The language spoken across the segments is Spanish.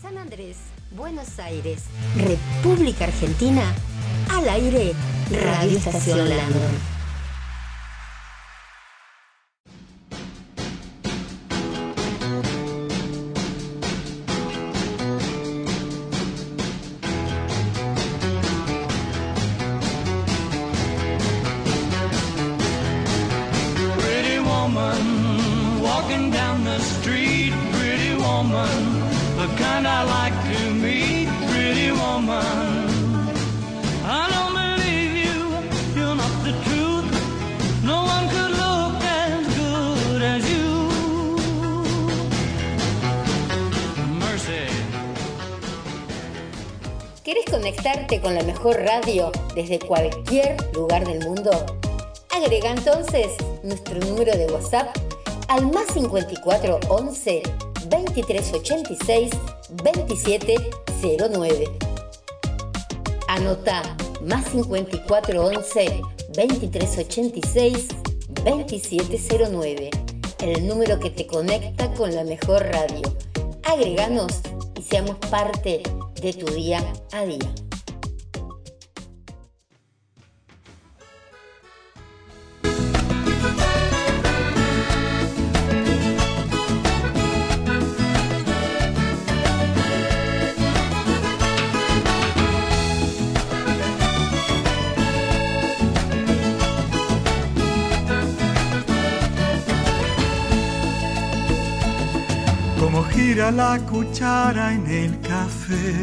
San Andrés, Buenos Aires, República Argentina, al aire, Radio Estación Landon. Mejor radio desde cualquier lugar del mundo? Agrega entonces nuestro número de WhatsApp al más 54 11 23 86 27 09. Anota más 54 11 23 86 27 09. El número que te conecta con la mejor radio. Agreganos y seamos parte de tu día a día. La cuchara en el café.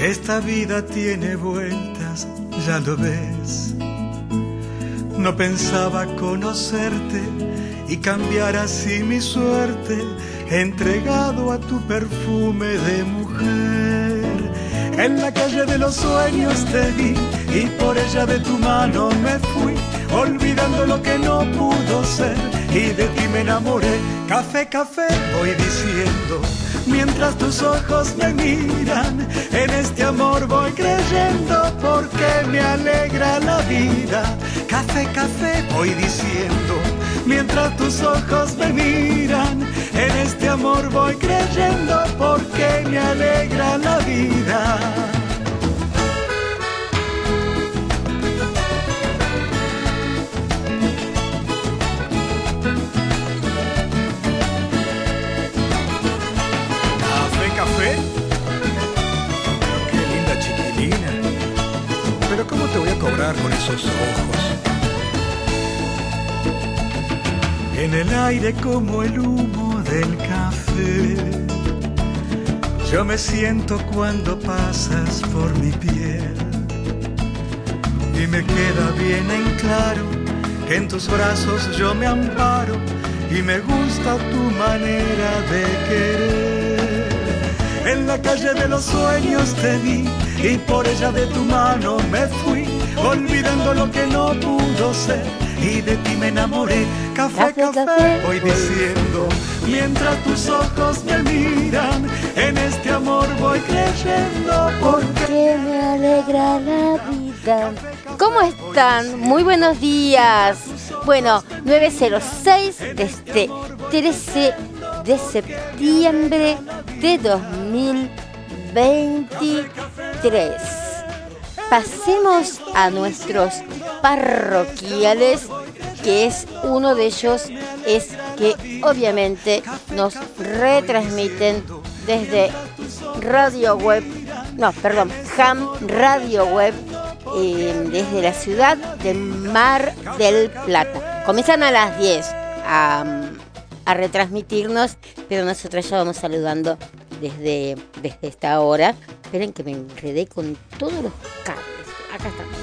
Esta vida tiene vueltas, ya lo ves. No pensaba conocerte y cambiar así mi suerte, entregado a tu perfume de mujer. En la calle de los sueños te vi y por ella de tu mano me fui, olvidando lo que no pudo ser y de ti me enamoré. Café, café, voy diciendo, mientras tus ojos me miran, en este amor voy creyendo porque me alegra la vida. Café, café, voy diciendo, mientras tus ojos me miran, en este amor voy creyendo porque me alegra la vida. Con esos ojos. En el aire como el humo del café, yo me siento cuando pasas por mi piel. Y me queda bien en claro que en tus brazos yo me amparo y me gusta tu manera de querer. En la calle de los sueños te vi y por ella de tu mano me fui olvidando lo que no pudo ser y de ti me enamoré. Café, café, voy diciendo, mientras tus ojos me miran, en este amor voy creyendo porque me alegra la vida. ¿Cómo están? Muy buenos días. Bueno, 906 desde 13 de septiembre de 2023 pasemos a nuestros parroquiales, que es uno de ellos, es que obviamente nos retransmiten desde Radio Web, no, perdón, Ham Radio Web, eh, desde la ciudad de Mar del Plata. Comienzan a las 10 a, a retransmitirnos, pero nosotros ya vamos saludando desde, desde esta hora. Esperen que me enredé con todos los cables. Acá estamos.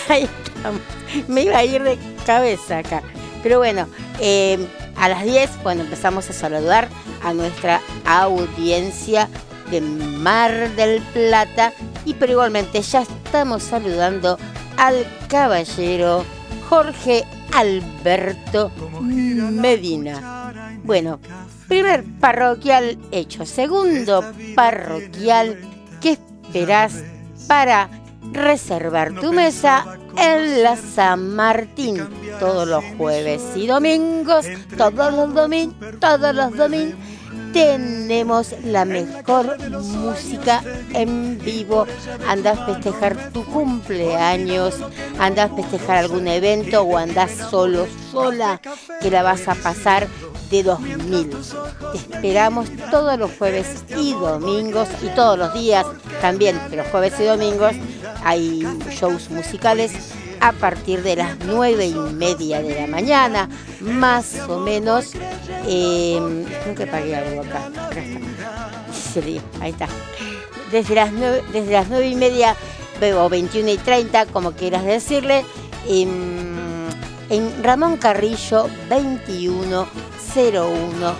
Ahí estamos. Me iba a ir de cabeza acá. Pero bueno, eh, a las 10, cuando empezamos a saludar a nuestra audiencia de Mar del Plata. Y pero igualmente ya estamos saludando al caballero Jorge Alberto Medina. Bueno, Primer parroquial hecho. Segundo parroquial, ¿qué esperás para reservar tu mesa en la San Martín? Todos los jueves y domingos, todos los domingos, todos los domingos. Tenemos la mejor música en vivo. Andas a festejar tu cumpleaños, andas a festejar algún evento o andas solo, sola, que la vas a pasar de 2000. Te esperamos todos los jueves y domingos y todos los días también, pero jueves y domingos hay shows musicales a partir de las nueve y media de la mañana, más o menos. Eh, que pagué algo acá. ahí está. Desde las, nueve, desde las nueve y media o 21 y 30, como quieras decirle, en, en Ramón Carrillo 2101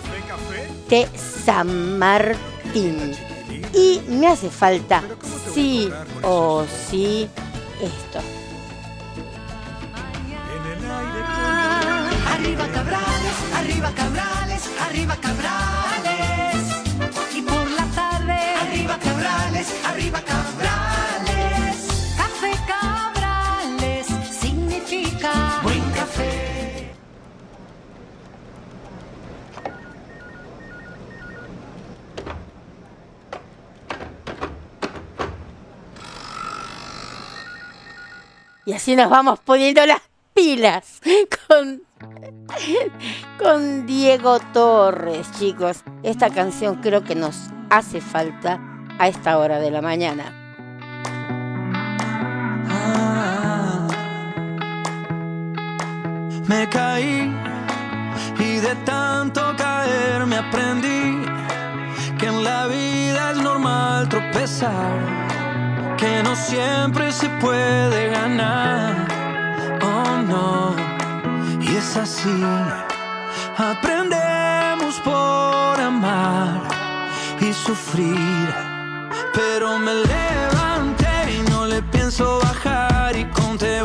de San Martín. Y me hace falta sí o sí esto. Arriba Cabrales, arriba Cabrales, arriba Cabrales. Y por la tarde, arriba Cabrales, arriba Cabrales. Café Cabrales significa buen café. Y así nos vamos poniendo las pilas con con Diego Torres, chicos. Esta canción creo que nos hace falta a esta hora de la mañana. Ah, me caí y de tanto caer me aprendí que en la vida es normal tropezar, que no siempre se puede ganar. Oh no es así, aprendemos por amar y sufrir. Pero me levanté y no le pienso bajar y conté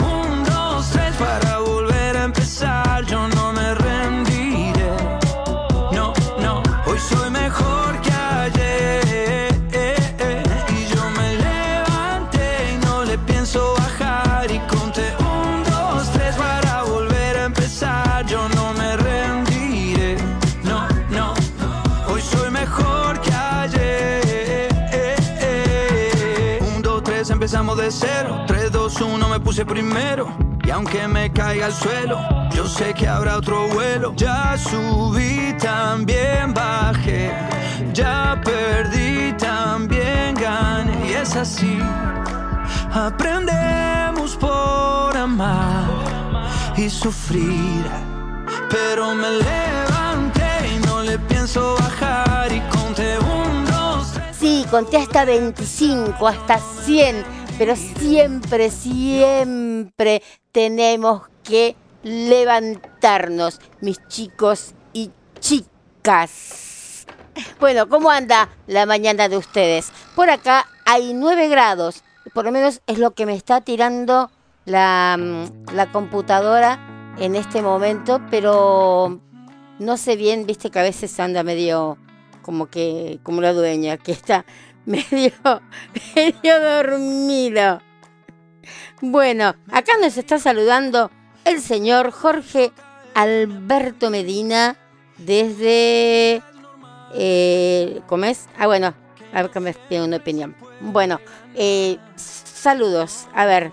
puse primero. Y aunque me caiga al suelo, yo sé que habrá otro vuelo. Ya subí, también bajé. Ya perdí, también gané. Y es así. Aprendemos por amar y sufrir. Pero me levanté y no le pienso bajar y conté un, dos, tres. Sí, conté hasta 25, hasta 100, pero siempre, siempre tenemos que levantarnos, mis chicos y chicas. Bueno, ¿cómo anda la mañana de ustedes? Por acá hay 9 grados, por lo menos es lo que me está tirando la, mm, la computadora en este momento, pero no sé bien, viste que a veces anda medio como que, como la dueña, que está medio, medio dormido. Bueno, acá nos está saludando el señor Jorge Alberto Medina desde... Eh, ¿Cómo es? Ah, bueno, a ver que me pide una opinión. Bueno, eh, saludos. A ver,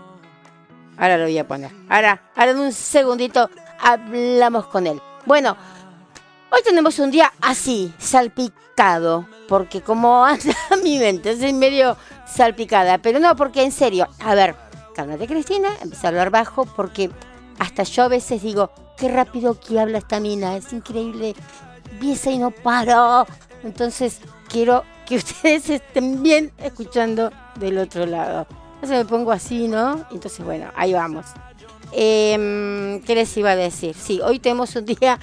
ahora lo voy a poner. Ahora, ahora en un segundito hablamos con él. Bueno, hoy tenemos un día así, salpicado, porque como anda mi mente, soy medio salpicada, pero no, porque en serio, a ver, cálmate Cristina, empieza a hablar bajo, porque hasta yo a veces digo, qué rápido que habla esta mina, es increíble, empieza y no paro. Entonces quiero que ustedes estén bien escuchando del otro lado. Entonces me pongo así, ¿no? Entonces, bueno, ahí vamos. Em, ¿Qué les iba a decir? Sí, hoy tenemos un día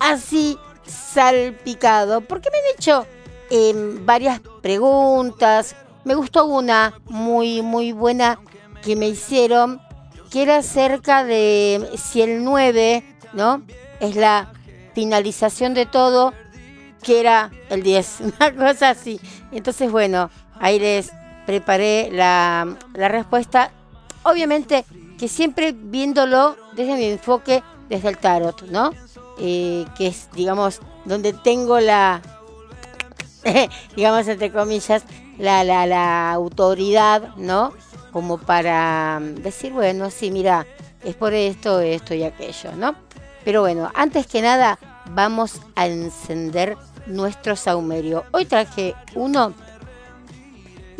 así salpicado, porque me han hecho em, varias preguntas. Me gustó una muy, muy buena que me hicieron, que era acerca de si el 9, ¿no? Es la finalización de todo, que era el 10, una cosa así. Entonces, bueno, ahí les preparé la, la respuesta. Obviamente que siempre viéndolo desde mi enfoque, desde el tarot, ¿no? Eh, que es, digamos, donde tengo la digamos entre comillas, la, la, la autoridad, ¿no? Como para decir, bueno, sí, mira, es por esto, esto y aquello, ¿no? Pero bueno, antes que nada, vamos a encender nuestro saumerio. Hoy traje uno,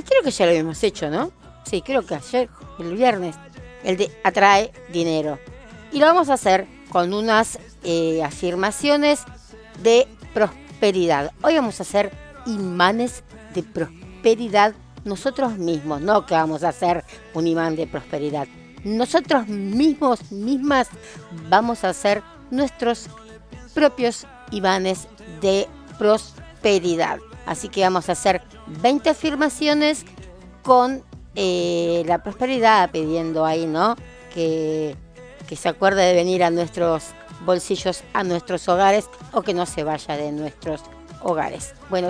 creo que ya lo habíamos hecho, ¿no? Sí, creo que ayer, el viernes, el de atrae dinero. Y lo vamos a hacer con unas eh, afirmaciones de prosperidad. Hoy vamos a hacer imanes de prosperidad nosotros mismos, no que vamos a hacer un imán de prosperidad. Nosotros mismos, mismas, vamos a hacer nuestros propios imanes de prosperidad. Así que vamos a hacer 20 afirmaciones con eh, la prosperidad, pidiendo ahí, ¿no? Que, que se acuerde de venir a nuestros bolsillos, a nuestros hogares o que no se vaya de nuestros hogares. Bueno,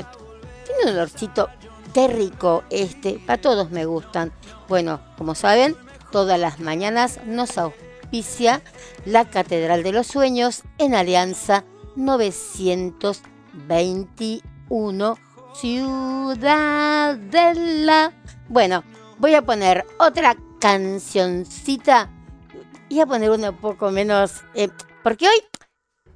tiene un olorcito qué rico este, para todos me gustan. Bueno, como saben, todas las mañanas nos auspicia la Catedral de los Sueños en Alianza 921 Ciudadela. Bueno, voy a poner otra cancioncita y a poner una un poco menos, eh, porque hoy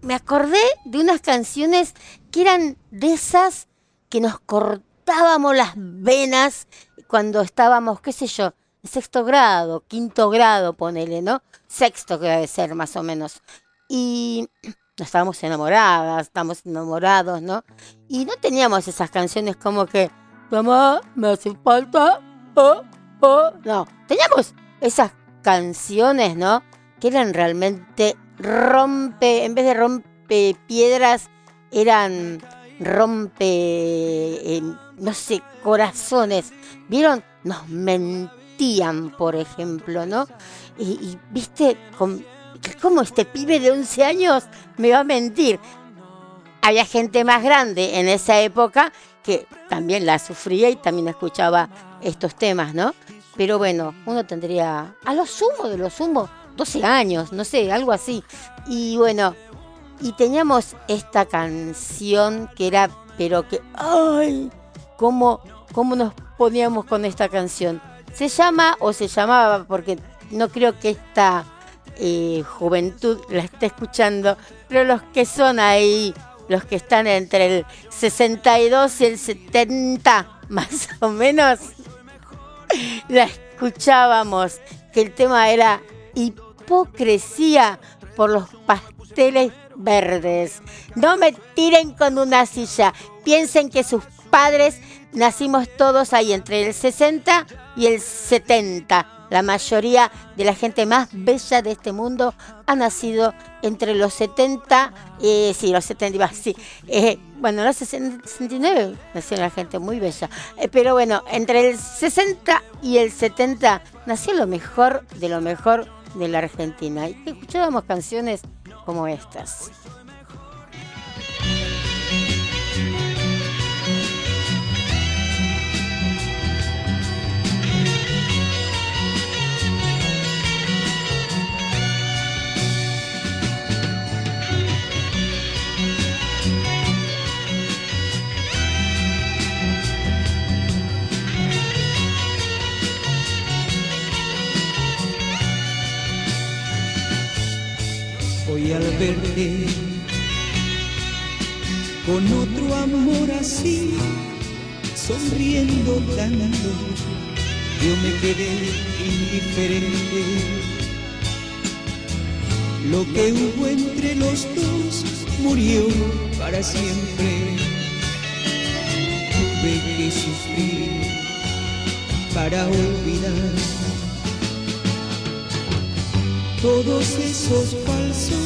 me acordé de unas canciones que eran de esas que nos cortábamos las venas cuando estábamos, qué sé yo, en sexto grado, quinto grado, ponele, ¿no? Sexto que debe ser más o menos. Y estábamos enamoradas, estamos enamorados, ¿no? Y no teníamos esas canciones como que, mamá, me hace falta, oh, oh. No, teníamos esas canciones, ¿no? Que eran realmente rompe, en vez de rompe piedras, eran rompe, eh, no sé, corazones. ¿Vieron? Nos mentían, por ejemplo, ¿no? Y, viste, ¿cómo este pibe de 11 años me va a mentir? Había gente más grande en esa época que también la sufría y también escuchaba estos temas, ¿no? Pero bueno, uno tendría, a lo sumo de lo sumo, 12 años, no sé, algo así. Y bueno, y teníamos esta canción que era, pero que, ¡ay! ¿Cómo, cómo nos poníamos con esta canción? Se llama, o se llamaba, porque no creo que esta eh, juventud la esté escuchando, pero los que son ahí, los que están entre el 62 y el 70, más o menos, la escuchábamos, que el tema era hipocresía por los pasteles verdes. No me tiren con una silla. Piensen que sus padres nacimos todos ahí entre el 60 y el 70. La mayoría de la gente más bella de este mundo ha nacido entre los 70, eh, sí, los 70, sí, eh, bueno, los 69 nació la gente muy bella, eh, pero bueno, entre el 60 y el 70 nació lo mejor de lo mejor de la Argentina. Y escuchábamos canciones como estas. Hoy al verte con otro amor así, sonriendo tanto, yo me quedé indiferente. Lo que hubo entre los dos murió para siempre. Tuve que sufrir para olvidar todos esos falsos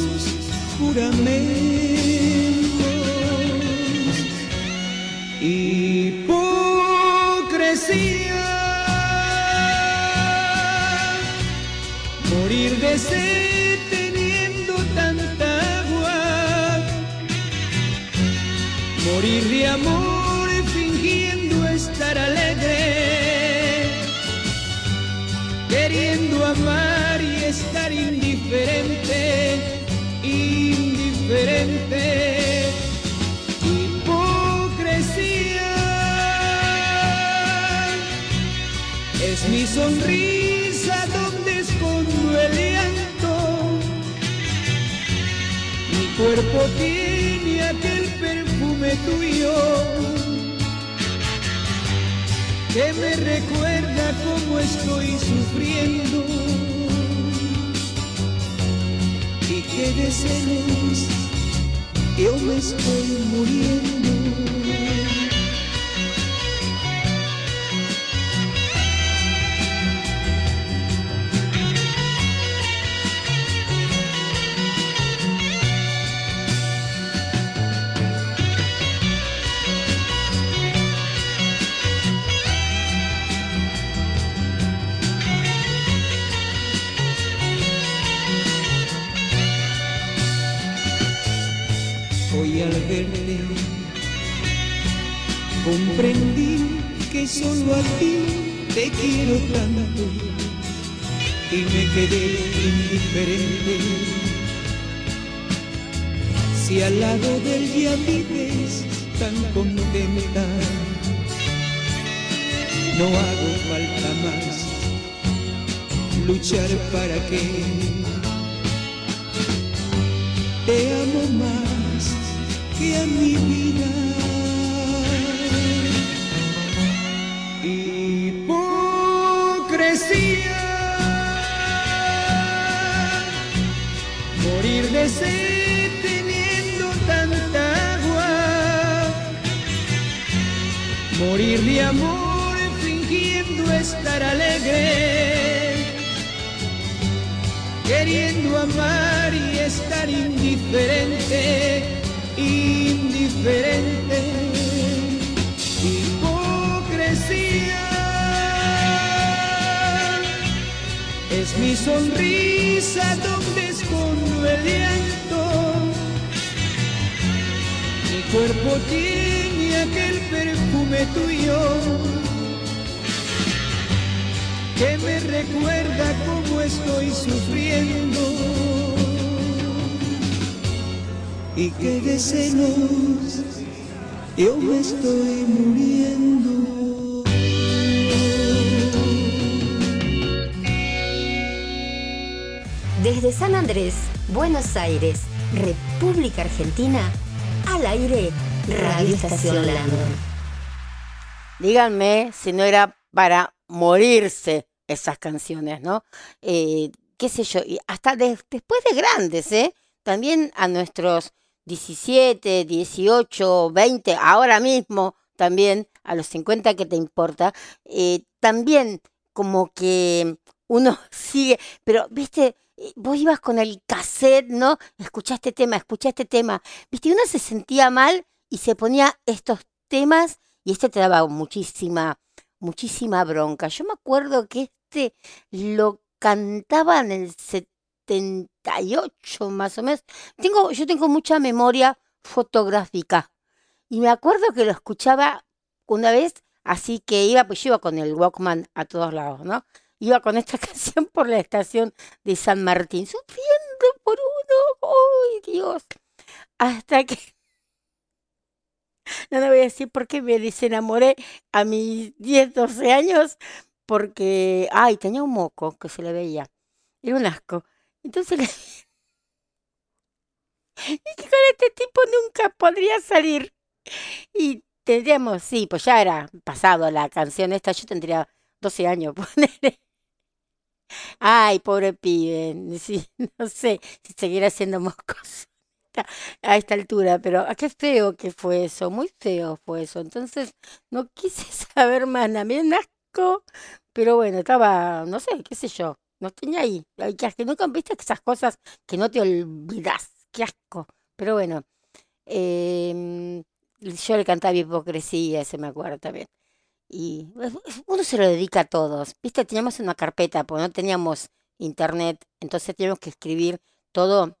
juramentos. Hipocresía, morir de sed teniendo tanta agua, morir de amor sonrisa donde escondo el llanto. Mi cuerpo tiene aquel perfume tuyo que me recuerda cómo estoy sufriendo y que de celos yo me estoy muriendo. Quedé indiferente. Si al lado del día vives tan contenta, no hago falta más luchar para que te amo más que a mi vida. Sed teniendo tanta agua, morir de amor fingiendo estar alegre queriendo amar y estar indiferente, indiferente, Es mi sonrisa donde escondo el llanto, mi cuerpo tiene aquel perfume tuyo que me recuerda cómo estoy sufriendo y que de celos yo me estoy muriendo. Desde San Andrés, Buenos Aires, República Argentina, al aire, Radio Estación Landon. Díganme si no era para morirse esas canciones, ¿no? Eh, qué sé yo, y hasta de- después de grandes, ¿eh? También a nuestros 17, 18, 20, ahora mismo también, a los 50 que te importa, eh, también como que uno sigue, pero, viste, vos ibas con el cassette, ¿no? Escuchaste tema, escuchaste tema, viste, y uno se sentía mal y se ponía estos temas y este te daba muchísima muchísima bronca. Yo me acuerdo que este lo cantaba en el 78 más o menos. Tengo, yo tengo mucha memoria fotográfica y me acuerdo que lo escuchaba una vez, así que iba, pues yo iba con el Walkman a todos lados, ¿no? Iba con esta canción por la estación de San Martín, sufriendo por uno, ¡ay Dios! Hasta que no le voy a decir por qué me desenamoré a mis 10, 12 años, porque, ay, tenía un moco que se le veía. Era un asco. Entonces le dije, con este tipo nunca podría salir. Y tendríamos, sí, pues ya era pasado la canción esta, yo tendría 12 años, ponele. Ay, pobre pibe, sí, no sé si seguirá siendo moscoso a esta altura, pero ah, qué feo que fue eso, muy feo fue eso. Entonces no quise saber más, un asco, pero bueno, estaba, no sé, qué sé yo, no tenía ahí. Asco, nunca viste esas cosas que no te olvidas, qué asco. Pero bueno, em, yo le cantaba hipocresía, ese me acuerdo también. Y eh, uno se lo dedica a todos, viste, teníamos una carpeta, porque no teníamos internet, entonces teníamos que escribir todo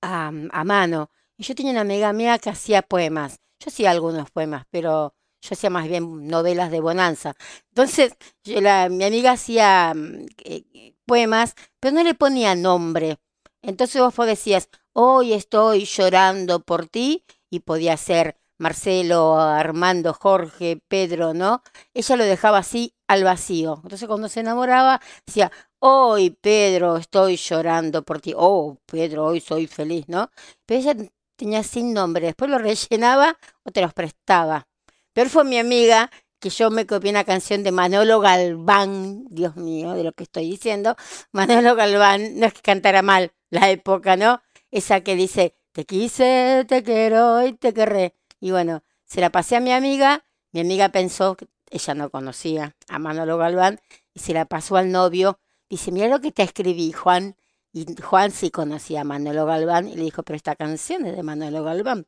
a, a mano. Y yo tenía una amiga mía que hacía poemas. Yo hacía algunos poemas, pero yo hacía más bien novelas de bonanza. Entonces, yo la, mi amiga hacía mm, eh, poemas, pero no le ponía nombre. Entonces vos decías, hoy estoy llorando por ti, y podía ser Marcelo, Armando, Jorge, Pedro, ¿no? Ella lo dejaba así al vacío. Entonces cuando se enamoraba decía, hoy Pedro estoy llorando por ti, oh Pedro, hoy soy feliz, ¿no? Pero ella tenía sin nombre, después lo rellenaba o te los prestaba. Peor fue mi amiga que yo me copié una canción de Manolo Galván, Dios mío, de lo que estoy diciendo. Manolo Galván, no es que cantara mal la época, ¿no? Esa que dice, te quise, te quiero y te querré. Y bueno, se la pasé a mi amiga, mi amiga pensó, que ella no conocía a Manolo Galván, y se la pasó al novio. Dice, mira lo que te escribí, Juan. Y Juan sí conocía a Manolo Galván y le dijo, pero esta canción es de Manolo Galván,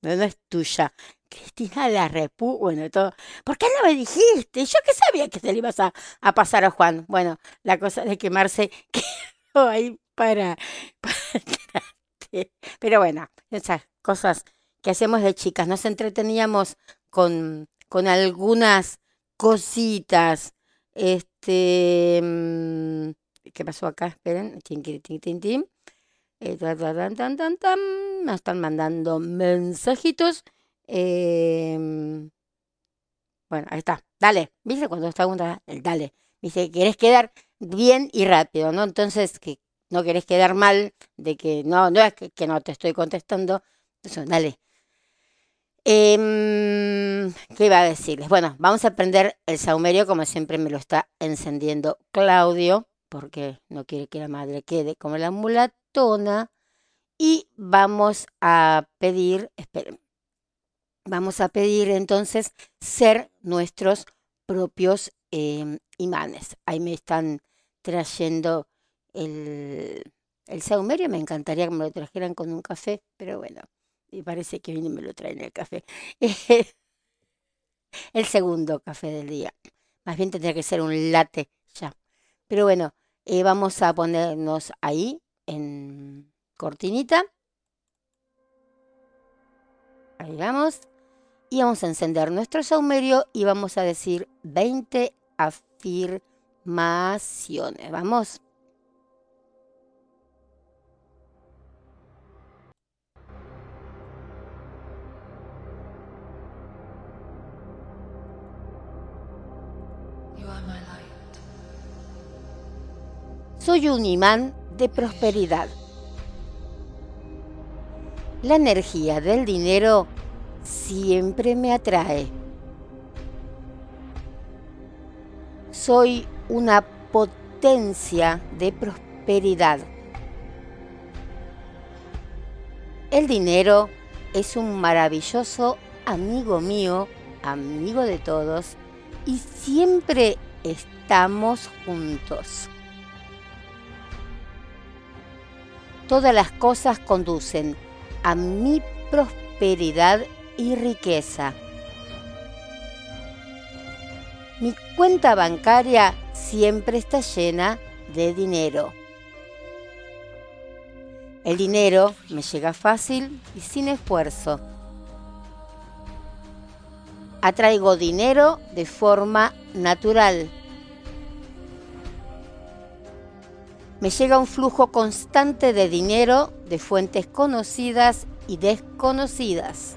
no, es tuya. Cristina la repu, bueno, todo. ¿Por qué no me dijiste? Yo que sabía que se le ibas a, a pasar a Juan. Bueno, la cosa de quemarse quedó ahí para, para Pero bueno, esas cosas que hacemos de chicas, nos entreteníamos con, con algunas cositas. Este, mm, ¿qué pasó acá? Esperen, tin, están mandando mensajitos. Eh, bueno, ahí está. Dale. ¿Viste cuando está pregunta? Dale. Dice, querés quedar bien y rápido, ¿no? Entonces, que no querés quedar mal de que no, no es que, que no te estoy contestando. Eso, dale. Eh, ¿Qué iba a decirles? Bueno, vamos a aprender el saumerio como siempre me lo está encendiendo Claudio, porque no quiere que la madre quede como la mulatona. Y vamos a pedir, esperen, vamos a pedir entonces ser nuestros propios eh, imanes. Ahí me están trayendo el, el saumerio, me encantaría que me lo trajeran con un café, pero bueno, y parece que hoy me lo traen el café. el segundo café del día. Más bien tendría que ser un latte ya. Pero bueno, eh, vamos a ponernos ahí en cortinita. Ahí vamos. Y vamos a encender nuestro saumerio y vamos a decir 20 afirmaciones. Vamos. Soy un imán de prosperidad. La energía del dinero siempre me atrae. Soy una potencia de prosperidad. El dinero es un maravilloso amigo mío, amigo de todos, y siempre estamos juntos. Todas las cosas conducen a mi prosperidad y riqueza. Mi cuenta bancaria siempre está llena de dinero. El dinero me llega fácil y sin esfuerzo. Atraigo dinero de forma natural me llega un flujo constante de dinero de fuentes conocidas y desconocidas.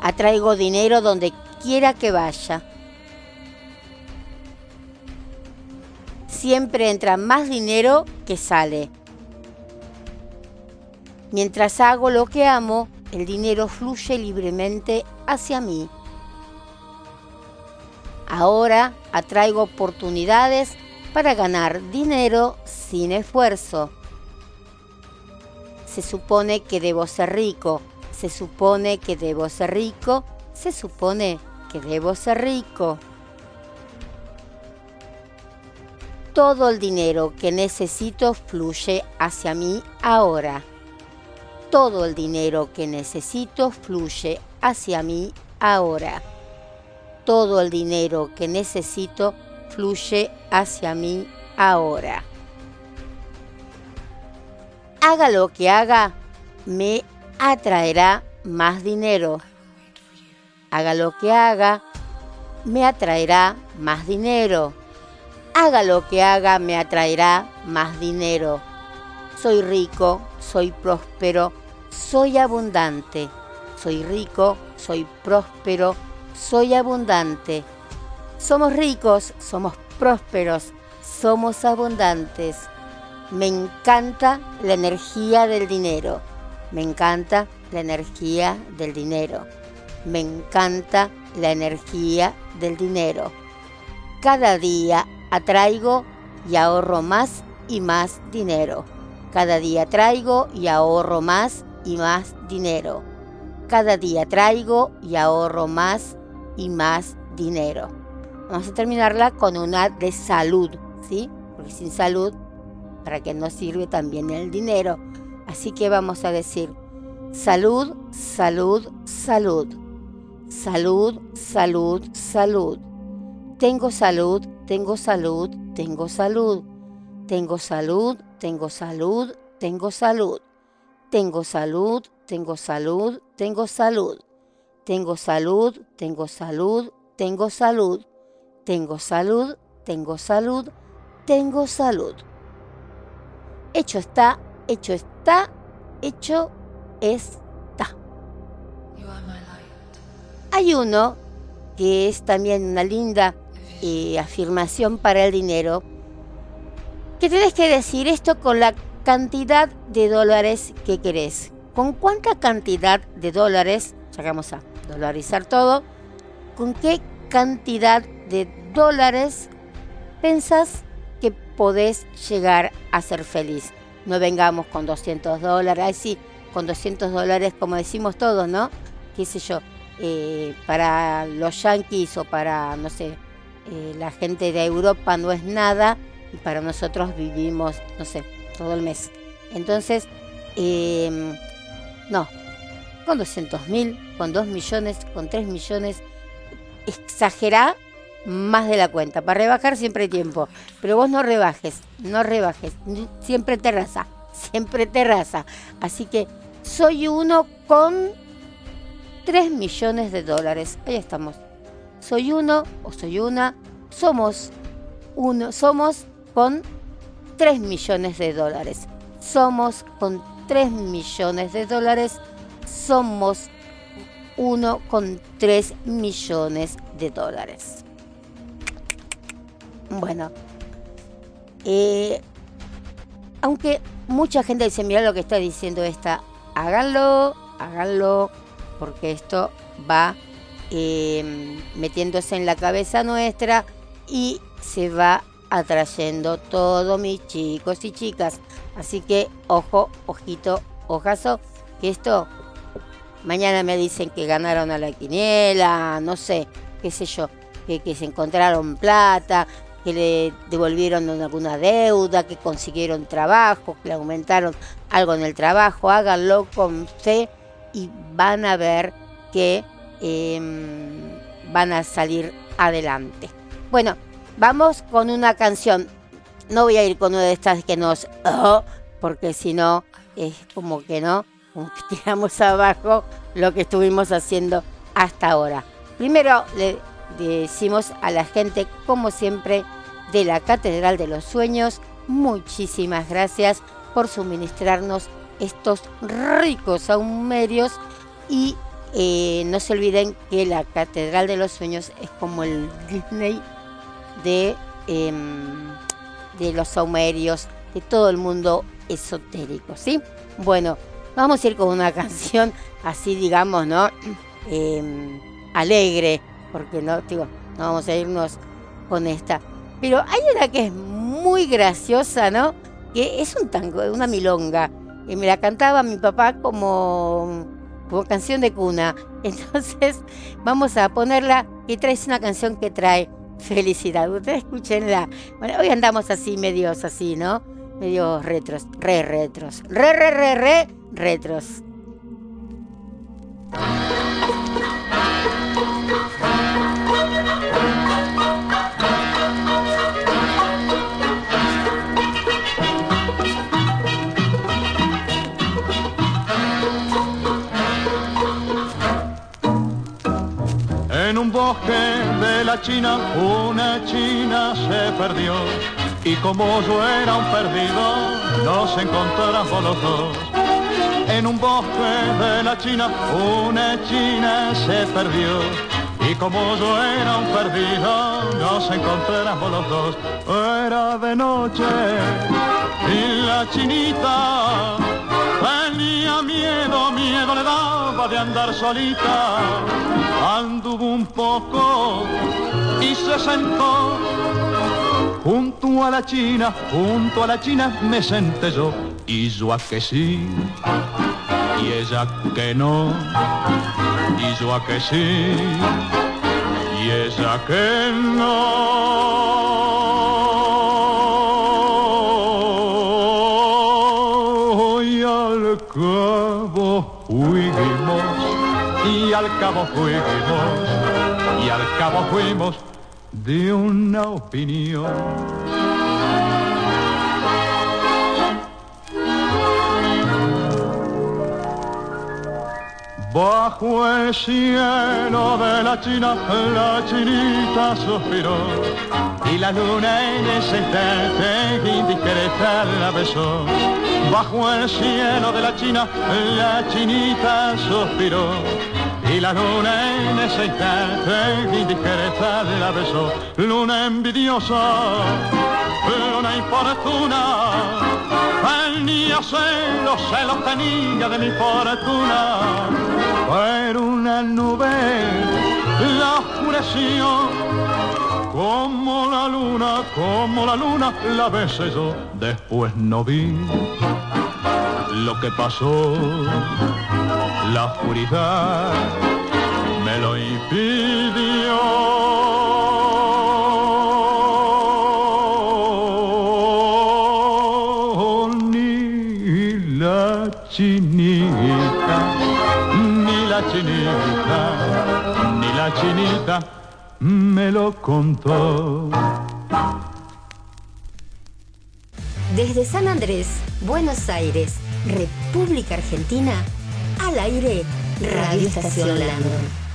Atraigo dinero donde quiera que vaya. Siempre entra más dinero que sale. Mientras hago lo que amo, el dinero fluye libremente hacia mí. Ahora atraigo oportunidades para ganar dinero sin esfuerzo. Se supone que debo ser rico, se supone que debo ser rico, se supone que debo ser rico. Todo el dinero que necesito fluye hacia mí ahora. Todo el dinero que necesito fluye hacia mí ahora. Todo el dinero que necesito fluye hacia mí ahora. Haga lo que haga, me atraerá más dinero. Haga lo que haga, me atraerá más dinero. Haga lo que haga, me atraerá más dinero. Soy rico, soy próspero, soy abundante. Soy rico, soy próspero, soy abundante Somos ricos, somos prósperos, somos abundantes. Me encanta la energía del dinero. Me encanta la energía del dinero. Me encanta la energía del dinero. Cada día atraigo y ahorro más y más dinero. Cada día traigo y ahorro más y más dinero. Cada día traigo y ahorro más y más dinero. Vamos a terminarla con una de salud, ¿sí? Porque sin salud, ¿para qué nos sirve también el dinero? Así que vamos a decir salud, salud, salud. Salud, salud, salud. Tengo salud, tengo salud, tengo salud. Tengo salud, tengo salud, tengo salud. Tengo salud, tengo salud, tengo salud. Tengo salud, tengo salud, tengo salud. Tengo salud, tengo salud, tengo salud. Hecho está, hecho está, hecho está. Hay uno que es también una linda eh, afirmación para el dinero, que tienes que decir esto con la cantidad de dólares que querés. ¿Con cuánta cantidad de dólares, ya vamos a dolarizar todo, con qué cantidad de dólares pensás que podés llegar a ser feliz? No vengamos con 200 dólares, así, con 200 dólares como decimos todos, ¿no? ¿Qué sé yo? Eh, para los yanquis o para, no sé, eh, la gente de Europa no es nada y para nosotros vivimos, no sé, todo el mes. Entonces, em, no, con 200 mil, con 2 millones, con 3 millones, exagerá más de la cuenta. Para rebajar siempre hay tiempo, pero vos no rebajes, no rebajes, siempre te raza, siempre te raza. Así que soy uno con 3 millones de dólares. Ahí estamos. Soy uno o soy una, somos uno, somos con 3 millones de dólares. Somos con 3 millones de dólares, somos uno con 3 millones de dólares. Bueno, eh, aunque mucha gente dice, mira lo que está diciendo esta, háganlo, háganlo, porque esto va eh, metiéndose en la cabeza nuestra y se va atrayendo todo mis chicos y chicas. Así que ojo, ojito, ojazo, que esto mañana me dicen que ganaron a la quiniela, no sé, qué sé yo, que se encontraron plata, que le devolvieron alguna deuda, que consiguieron trabajo, que le aumentaron algo en el trabajo, háganlo con fe y van a ver que em, van a salir adelante. Bueno, vamos con una canción. No voy a ir con una de estas que nos... Oh, porque si no, es como que no, como que tiramos abajo lo que estuvimos haciendo hasta ahora. Primero le decimos a la gente, como siempre, de la Catedral de los Sueños, muchísimas gracias por suministrarnos estos ricos saumerios y eh, no se olviden que la Catedral de los Sueños es como el Disney de, em, de los saumerios, de todo el mundo esotérico, ¿sí? Bueno, vamos a ir con una canción así, digamos, ¿no? Em, alegre, porque no, digo, no vamos a irnos con esta. Pero hay una que es muy graciosa, ¿no? Que es un tango, una milonga. Y me la cantaba mi papá como, como canción de cuna. Entonces vamos a ponerla y trae una canción que trae felicidad. Ustedes escúchenla. Bueno, hoy andamos así, medios así, ¿no? Medios retros, re retros. Re, re, re, re, retros. Un bosque de la China una china se perdió y como yo era un perdido nos encontramos los dos. En un bosque de la China una china se perdió y como yo era un perdido, nos encontráramos los dos. Era de noche y la chinita tenía miedo, miedo le daba de andar solita. Anduvo un poco y se sentó junto a la china, junto a la china me senté yo y yo a que sí y ella que no y yo a que sí y ella que no. Y al cabo fuimos y al cabo fuimos y al cabo fuimos de una opinión Bajo el cielo de la China, la chinita suspiró y la luna en ese instante indiscreta la besó. Bajo el cielo de la China, la chinita suspiró y la luna en ese instante indiscreta la besó. Luna envidiosa, luna infortuna tenía celos, celos tenía de mi fortuna. Pero una nube la oscureció, como la luna, como la luna la besé yo. Después no vi lo que pasó, la oscuridad me lo impidió. chinita, ni la chinita me lo contó. Desde San Andrés, Buenos Aires, República Argentina, al aire, Radio Estación Landon.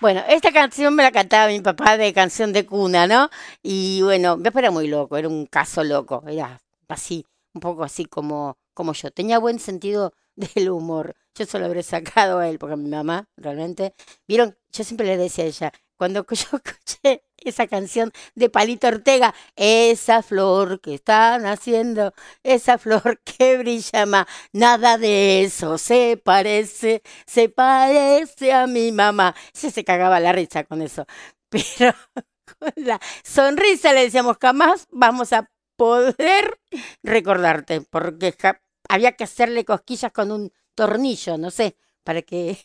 Bueno, esta canción me la cantaba mi papá de canción de cuna, ¿no? Y bueno, me era muy loco, era un caso loco, era así, un poco así como, como yo. Tenía buen sentido del humor. Yo solo habré sacado a él, porque mi mamá, realmente, vieron, yo siempre le decía a ella, cuando yo escuché esa canción de Palito Ortega, esa flor que están haciendo, esa flor que brilla más, nada de eso se parece, se parece a mi mamá. Se se cagaba la risa con eso, pero con la sonrisa le decíamos, jamás vamos a poder recordarte, porque había que hacerle cosquillas con un tornillo, no sé, para que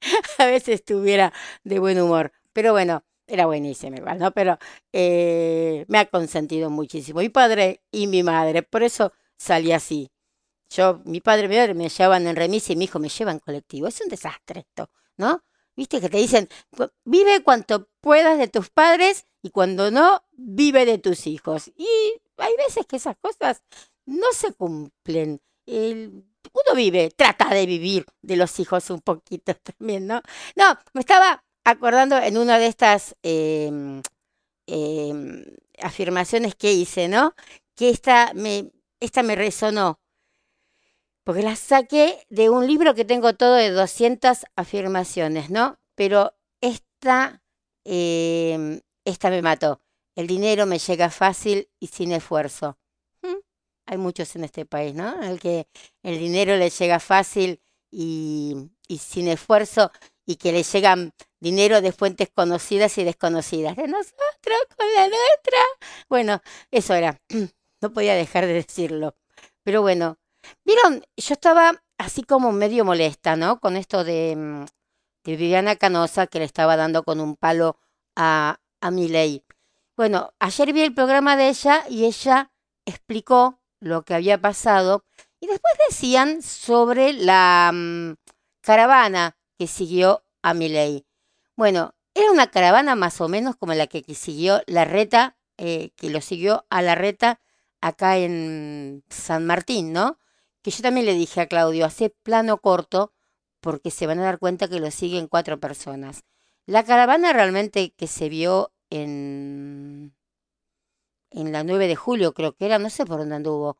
a veces estuviera de buen humor. Pero bueno, era buenísimo igual, ¿no? Pero eh, me ha consentido muchísimo. Mi padre y mi madre, por eso salí así. Yo, mi padre y mi madre me llevaban en remis y mi hijo me lleva en colectivo. Es un desastre esto, ¿no? Viste que te dicen, vive cuanto puedas de tus padres y cuando no, vive de tus hijos. Y hay veces que esas cosas no se cumplen. El, uno vive, trata de vivir de los hijos un poquito también, ¿no? No, me estaba acordando en una de estas em, em, afirmaciones que hice, ¿no? Que esta me, esta me resonó, porque la saqué de un libro que tengo todo de 200 afirmaciones, ¿no? Pero esta, em, esta me mató. El dinero me llega fácil y sin esfuerzo hay muchos en este país, ¿no? El que el dinero le llega fácil y, sin esfuerzo y que le llegan dinero de fuentes conocidas y desconocidas. De nosotros con la nuestra. Bueno, eso era. No podía dejar de decirlo. Pero bueno, vieron, yo estaba así como medio molesta, ¿no? Con esto de, mm, Viviana Canosa que le estaba dando con un palo a, a ley. Bueno, ayer vi el programa de ella y ella explicó lo que había pasado. Y después decían sobre la mm, caravana que siguió a Milei. Bueno, era una caravana más o menos como la que, siguió la reta, eh, que lo siguió a la reta acá en San Martín, ¿no? Que yo también le dije a Claudio, hace plano corto porque se van a dar cuenta que lo siguen cuatro personas. La caravana realmente que se vio en en la 9 de julio, creo que era, no sé por dónde anduvo.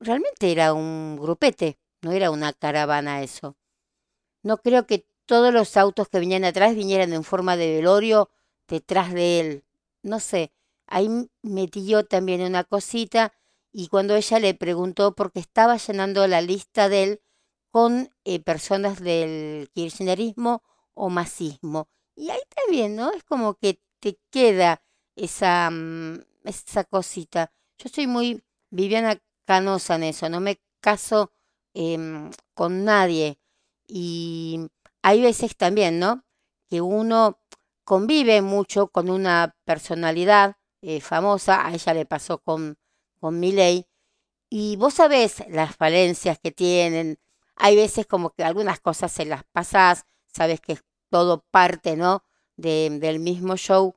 Realmente era un grupete, no era una caravana eso. No creo que todos los autos que venían atrás vinieran en forma de velorio detrás de él. No sé, ahí metí yo también una cosita y cuando ella le preguntó porque estaba llenando la lista de él con eh, personas del kirchnerismo o masismo. Y ahí también, ¿no? Es como que te queda esa, mm, esa cosita. Yo soy muy Viviana Canosa en eso, no me caso em, con nadie. Y hay veces también, ¿no? Que uno convive mucho con una personalidad eh, famosa, a ella le pasó con, con Miley, y vos sabés las falencias que tienen, hay veces como que algunas cosas se las pasás, sabes que es todo parte, ¿no? De, del mismo show,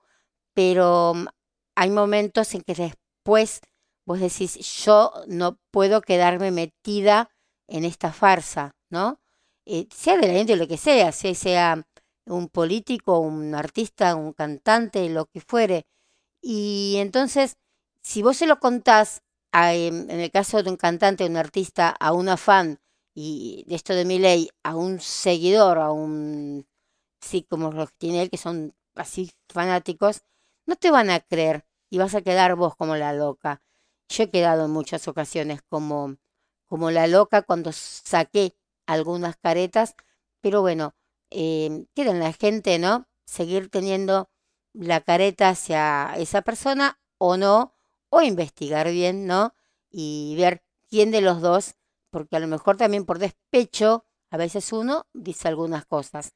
pero mm, hay momentos en que después vos decís, yo no puedo quedarme metida en esta farsa, ¿no? Eh, sea de la gente lo que sea, sea, un político, un artista, un cantante, lo que fuere. Y entonces, si vos se lo contás, en el caso de un cantante, un artista, a una fan, y de esto de mi ley, a un seguidor, a un, sí, como los que tiene él, que son así fanáticos, no te van a creer y vas a quedar vos como la loca. Yo he quedado en muchas ocasiones como, como la loca cuando saqué algunas caretas, pero bueno, eh, queda en la gente, ¿no? Seguir teniendo la careta hacia esa persona o no, o investigar bien, ¿no? Y ver quién de los dos, porque a lo mejor también por despecho, a veces uno dice algunas cosas.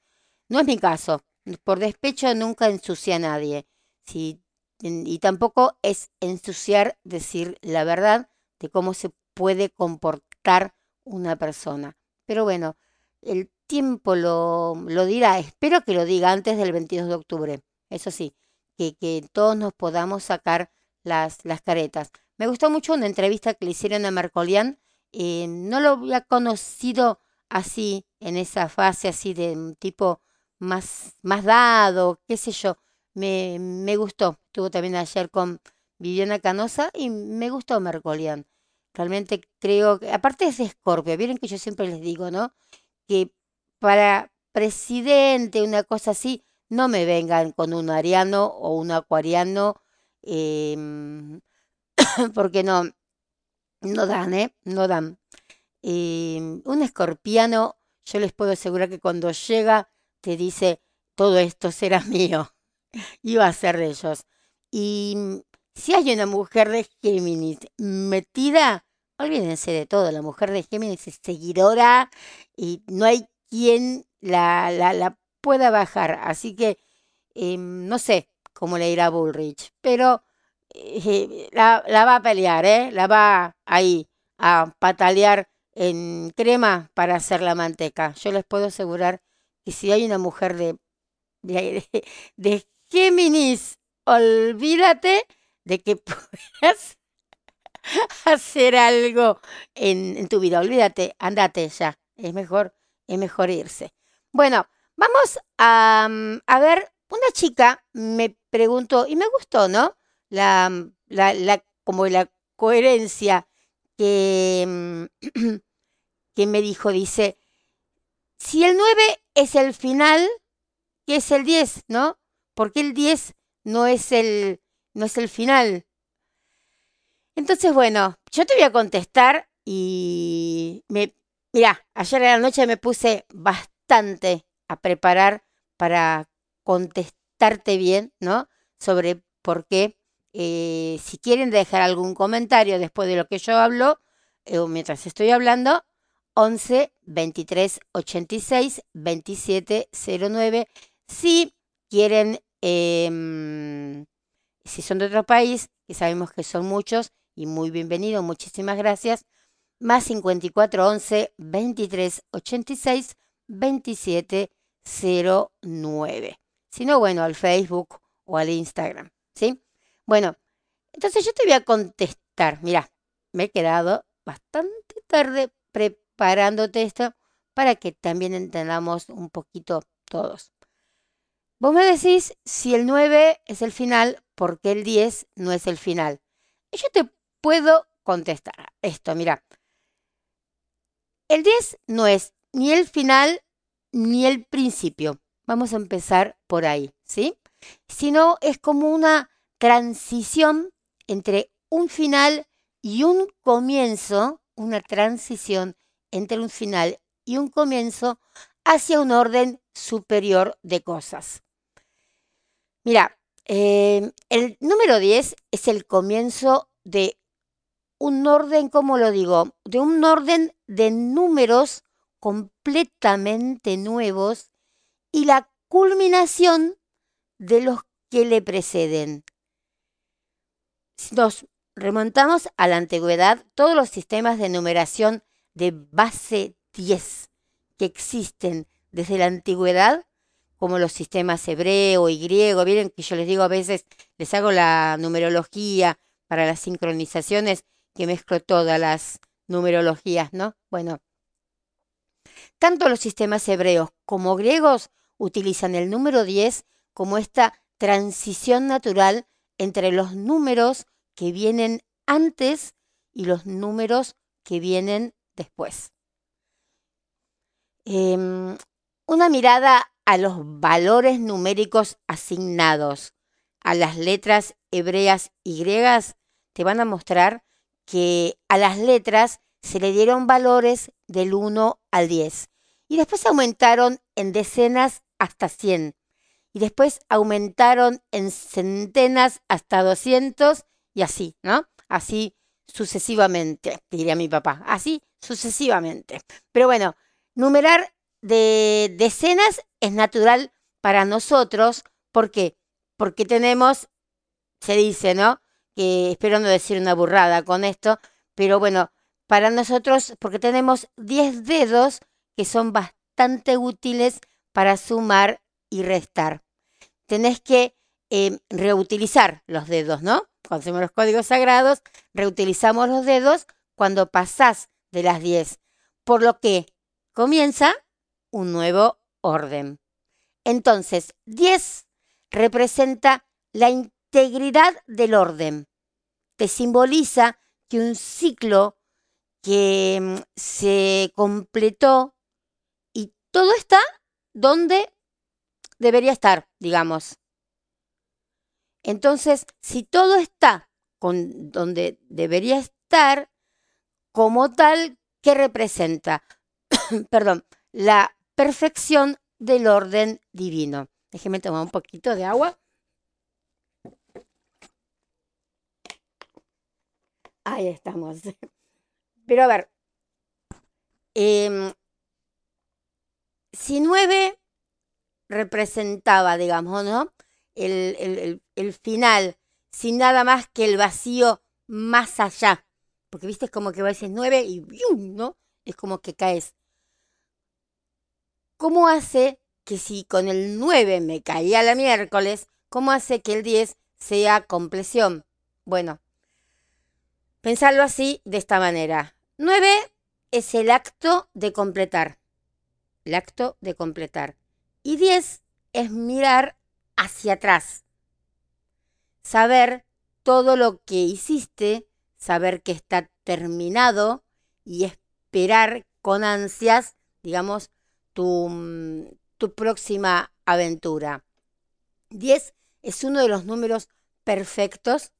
No es mi caso, por despecho nunca ensucia a nadie. Si, y tampoco es ensuciar decir la verdad de cómo se puede comportar una persona. Pero bueno, el tiempo lo, lo dirá. Espero que lo diga antes del 22 de octubre. Eso sí, que, que todos nos podamos sacar las, las caretas. Me gustó mucho una entrevista que le hicieron a Marcolian. Eh, no lo había conocido así, en esa fase así de tipo más, más dado, qué sé yo. Me, me gustó. Estuvo también ayer con Viviana Canosa y me gustó Marcolian. Realmente creo que, aparte es de Escorpio, vieron que yo siempre les digo, ¿no? Que para presidente, una cosa así, no me vengan con un ariano o un acuariano, em, porque no, no dan, ¿eh? No dan. Em, un escorpiano, yo les puedo asegurar que cuando llega te dice, todo esto será mío, va a ser de ellos. Y si hay una mujer de Géminis metida, olvídense de todo, la mujer de Géminis es seguidora y no hay quien la, la, la pueda bajar. Así que em, no sé cómo le irá Bullrich, pero eh, la, la, va a pelear, ¿eh? La va ahí a patalear en crema para hacer la manteca. Yo les puedo asegurar que si hay una mujer de, de, de Géminis, olvídate de que puedas hacer algo en, tu vida. Olvídate, andate ya. Es mejor, es mejor irse. Bueno, vamos a, mm, a ver, una chica me preguntó, y me gustó, ¿no? La, la, la como la coherencia que, mm, que me dijo, dice, si el 9 es el final, ¿qué es el 10, no? Porque el 10 no es el, no es el final. Entonces, bueno, yo te voy a contestar y me, mira, ayer en la noche me puse bastante a preparar para contestarte bien, ¿no? Sobre por qué, eh, si quieren dejar algún comentario después de lo que yo hablo, eh, o mientras estoy hablando, 11 23 86 27 09. Si quieren, eh, si son de otro país, y sabemos que son muchos, y muy bienvenido, muchísimas gracias. Más 54 11 23 86 27 09. Si no, bueno, al Facebook o al Instagram, ¿sí? Bueno, entonces yo te voy a contestar. Mira, me he quedado bastante tarde preparándote esto para que también entendamos un poquito todos. Vos me decís si el 9 es el final, ¿por qué el 10 no es el final? Y yo te puedo contestar esto, mira. El 10 no es ni el final ni el principio. Vamos a empezar por ahí, ¿sí? Sino es como una transición entre un final y un comienzo, una transición entre un final y un comienzo hacia un orden superior de cosas. Mira, eh, el número 10 es el comienzo de un orden, ¿cómo lo digo? De un orden de números completamente nuevos y la culminación de los que le preceden. Si nos remontamos a la antigüedad, todos los sistemas de numeración de base 10 que existen desde la antigüedad, como los sistemas hebreo y griego, miren que yo les digo a veces, les hago la numerología para las sincronizaciones, que mezclo todas las numerologías, ¿no? Bueno, tanto los sistemas hebreos como griegos utilizan el número 10 como esta transición natural entre los números que vienen antes y los números que vienen después. Em, una mirada a los valores numéricos asignados a las letras hebreas y griegas te van a mostrar que a las letras se le dieron valores del 1 al 10 y después aumentaron en decenas hasta 100 y después aumentaron en centenas hasta 200 y así, ¿no? Así sucesivamente, diría mi papá, así sucesivamente. Pero bueno, numerar de decenas es natural para nosotros, ¿por qué? Porque tenemos, se dice, ¿no? Que espero no decir una burrada con esto, pero bueno, para nosotros, porque tenemos 10 dedos que son bastante útiles para sumar y restar. Tenés que eh, reutilizar los dedos, ¿no? Cuando hacemos los códigos sagrados, reutilizamos los dedos cuando pasás de las 10, por lo que comienza un nuevo orden. Entonces, 10 representa la integridad del orden. Te simboliza que un ciclo que mm, se completó y todo está donde debería estar, digamos. Entonces, si todo está con donde debería estar, como tal, ¿qué representa? Perdón, la perfección del orden divino. Déjeme tomar un poquito de agua. Ahí estamos. Pero a ver, em, si nueve representaba, digamos, ¿no? El, el, final, sin nada más que el vacío más allá. Porque viste, es como que a decir nueve y ¿no? Es como que caes. ¿Cómo hace que si con el 9 me caía la miércoles, cómo hace que el 10 sea compleción? Bueno, pensarlo así, de esta manera. 9 es el acto de completar. El acto de completar. Y 10 es mirar hacia atrás. Saber todo lo que hiciste, saber que está terminado y esperar con ansias, digamos, tu, tu próxima aventura. 10 es uno de los números perfectos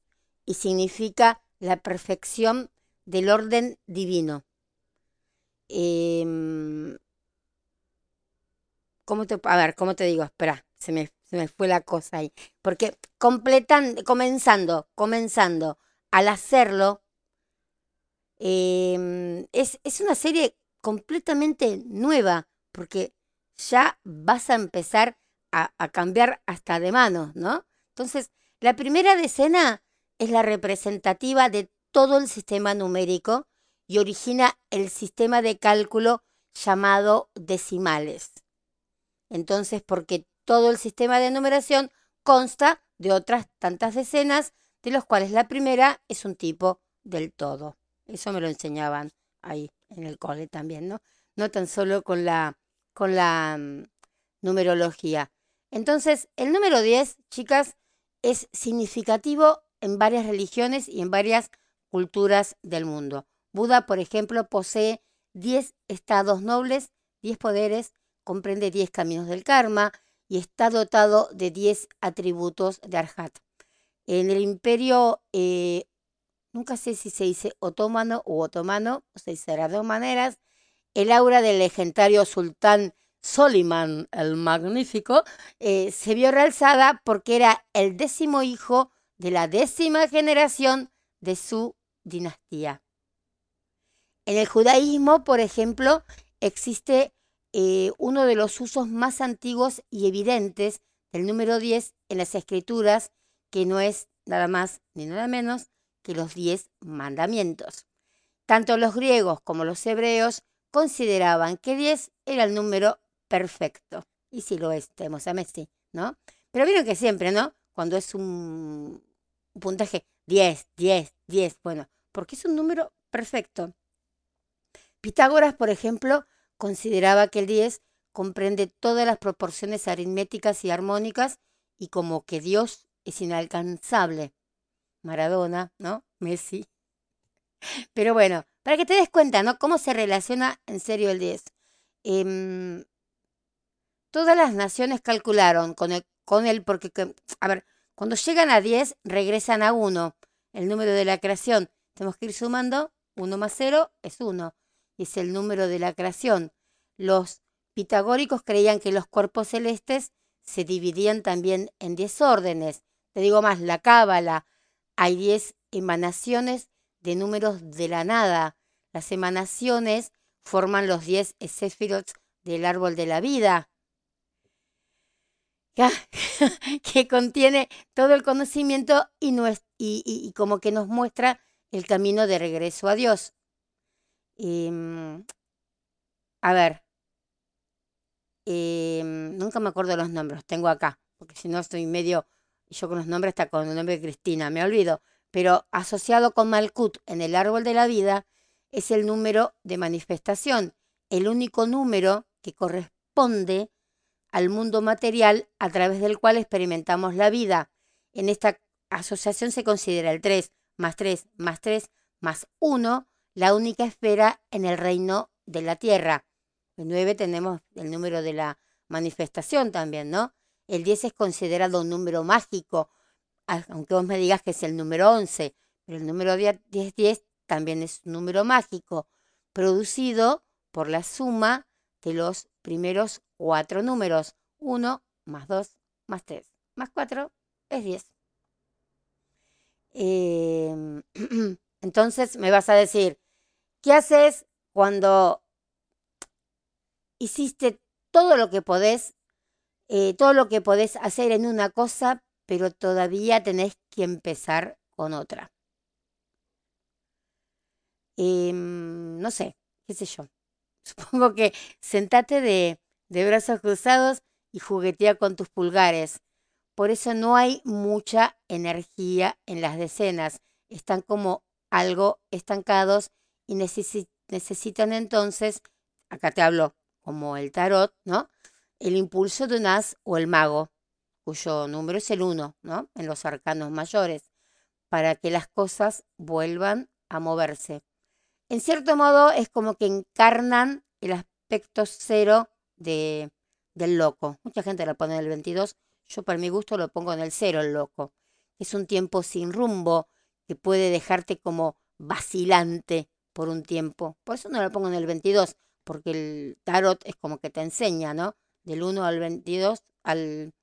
y significa la perfección del orden divino. Em, ¿cómo te, a ver, ¿cómo te digo? Espera, se me, se me fue la cosa ahí. Porque completan, comenzando, comenzando al hacerlo, em, es, es una serie completamente nueva, porque ya vas a empezar a, cambiar hasta de manos, ¿no? Entonces, la primera decena es la representativa de todo el sistema numérico y origina el sistema de cálculo llamado decimales. Entonces, porque todo el sistema de numeración consta de otras tantas decenas, de los cuales la primera es un tipo del todo. Eso me lo enseñaban ahí en el cole también, ¿no? No tan solo con la, con la mm, numerología. Entonces, el número 10, chicas, es significativo en varias religiones y en varias culturas del mundo. Buda, por ejemplo, posee 10 estados nobles, 10 poderes comprende 10 caminos del karma y está dotado de 10 atributos de Arhat. En el imperio, eh, nunca sé si se dice otomano o otomano, o se dice de las dos maneras, el aura del legendario sultán Soliman el Magnífico eh, se vio realzada porque era el décimo hijo de la décima generación de su dinastía. En el judaísmo, por ejemplo, existe eh, uno de los usos más antiguos y evidentes del número 10 en las escrituras, que no es nada más ni nada menos que los 10 mandamientos. Tanto los griegos como los hebreos consideraban que 10 era el número perfecto. Y si lo es, tenemos a Messi, ¿no? Pero vieron que siempre, ¿no? Cuando es un, un puntaje 10, 10, 10, bueno, porque es un número perfecto. Pitágoras, por ejemplo, consideraba que el 10 comprende todas las proporciones aritméticas y armónicas y como que Dios es inalcanzable. Maradona, ¿no? Messi. Pero bueno, para que te des cuenta, ¿no? Cómo se relaciona en serio el 10. Em, todas las naciones calcularon con el, con porque, a ver, cuando llegan a 10 regresan a 1, el número de la creación. Tenemos que ir sumando, 1 más 0 es 1, y es el número de la creación. Los pitagóricos creían que los cuerpos celestes se dividían también en 10 órdenes. Te digo más, la cábala, hay 10 emanaciones de números de la nada. Las emanaciones forman los 10 eséfirots del árbol de la vida, que contiene todo el conocimiento y, y, como que nos muestra el camino de regreso a Dios. Em, a ver, em, nunca me acuerdo los nombres, tengo acá, porque si no estoy medio, yo con los nombres está con el nombre de Cristina, me olvido, pero asociado con Malkut en el árbol de la vida es el número de manifestación, el único número que corresponde al mundo material a través del cual experimentamos la vida. En esta asociación se considera el 3 más 3 más 3 más 1 la única esfera en el reino de la tierra. El 9 tenemos el número de la manifestación también, ¿no? El 10 es considerado un número mágico, aunque vos me digas que es el número 11, pero el número 10, 10 también es un número mágico, producido por la suma de los primeros cuatro números. 1 más 2 más 3 más 4 es 10. Em, entonces me vas a decir, ¿qué haces cuando hiciste todo lo que podés, eh, todo lo que podés hacer en una cosa, pero todavía tenés que empezar con otra? Em, no sé, qué sé yo. Supongo que sentate de, de brazos cruzados y juguetea con tus pulgares. Por eso no hay mucha energía en las decenas. Están como algo estancados y necesitan entonces, acá te hablo como el tarot, ¿no? El impulso de un as o el mago, cuyo número es el uno, ¿no? En los arcanos mayores, para que las cosas vuelvan a moverse. En cierto modo es como que encarnan el aspecto cero de, del loco. Mucha gente lo pone en el 22, yo para mi gusto lo pongo en el cero el loco. Es un tiempo sin rumbo que puede dejarte como vacilante por un tiempo. Por eso no lo pongo en el 22, porque el tarot es como que te enseña, ¿no? Del 1 al 22, al,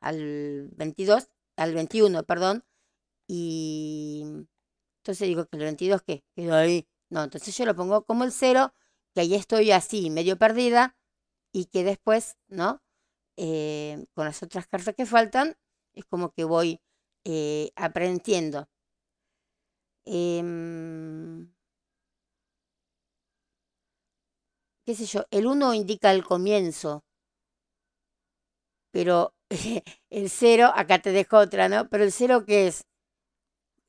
al 22, al 21, perdón. Y entonces digo que el 22, ¿qué? Quedó ahí. No, entonces yo lo pongo como el cero, que ahí estoy así, medio perdida, y que después, ¿no? Eh, con las otras cartas que faltan, es como que voy eh, aprendiendo. Em, qué sé yo, el 1 indica el comienzo, pero el 0, acá te dejo otra, ¿no? Pero el 0, ¿qué es?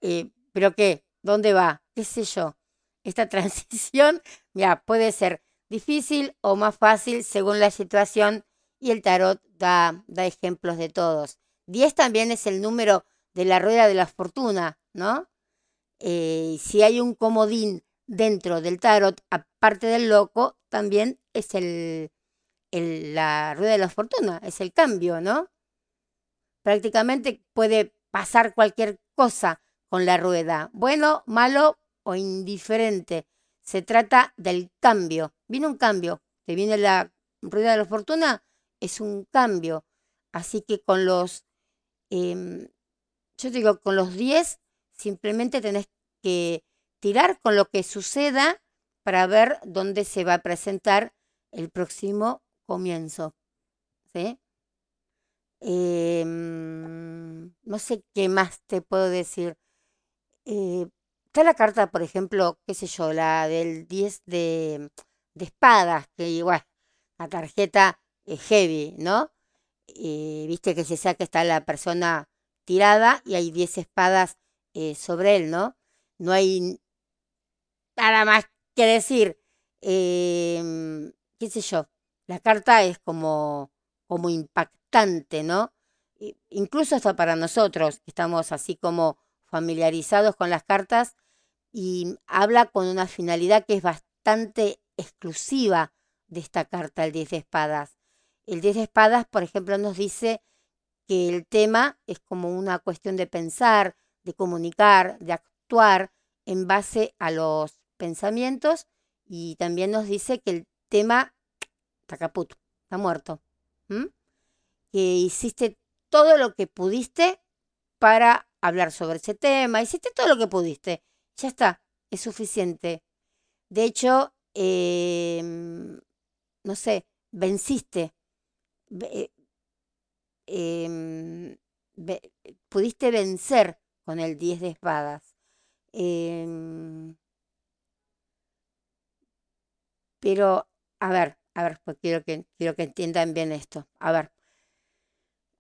Eh, ¿Pero qué? ¿Dónde va? ¿Qué sé yo? Esta transición, ya, puede ser difícil o más fácil según la situación y el tarot da, da ejemplos de todos. 10 también es el número de la rueda de la fortuna, ¿no? Eh, si hay un comodín dentro del tarot, aparte del loco, también es el, la rueda de la fortuna, es el cambio, ¿no? Prácticamente puede pasar cualquier cosa con la rueda, bueno, malo o indiferente. Se trata del cambio. Viene un cambio. Te viene la rueda de la fortuna, es un cambio. Así que con los, em, yo digo, con los 10 simplemente tenés que tirar con lo que suceda para ver dónde se va a presentar el próximo comienzo. ¿Sí? Em, no sé qué más te puedo decir. Eh, está la carta, por ejemplo, qué sé yo, la del 10 de, de espadas, que igual, la tarjeta es heavy, ¿no? Eh, viste que se saca, está la persona tirada y hay 10 espadas eh, sobre él, ¿no? No hay nada más que decir. Em, qué sé yo, la carta es como, como impactante, ¿no? Incluso hasta para nosotros, estamos así como familiarizados con las cartas, y habla con una finalidad que es bastante exclusiva de esta carta, el 10 de espadas. El 10 de espadas, por ejemplo, nos dice que el tema es como una cuestión de pensar, de comunicar, de actuar en base a los pensamientos y también nos dice que el tema está caput, está muerto. Que hiciste todo lo que pudiste para hablar sobre ese tema, hiciste todo lo que pudiste, ya está, es suficiente. De hecho, em, no sé, venciste, ve- em, pudiste vencer con el 10 de espadas. Em, pero, a ver, a ver, pues quiero que, quiero que entiendan bien esto. A ver,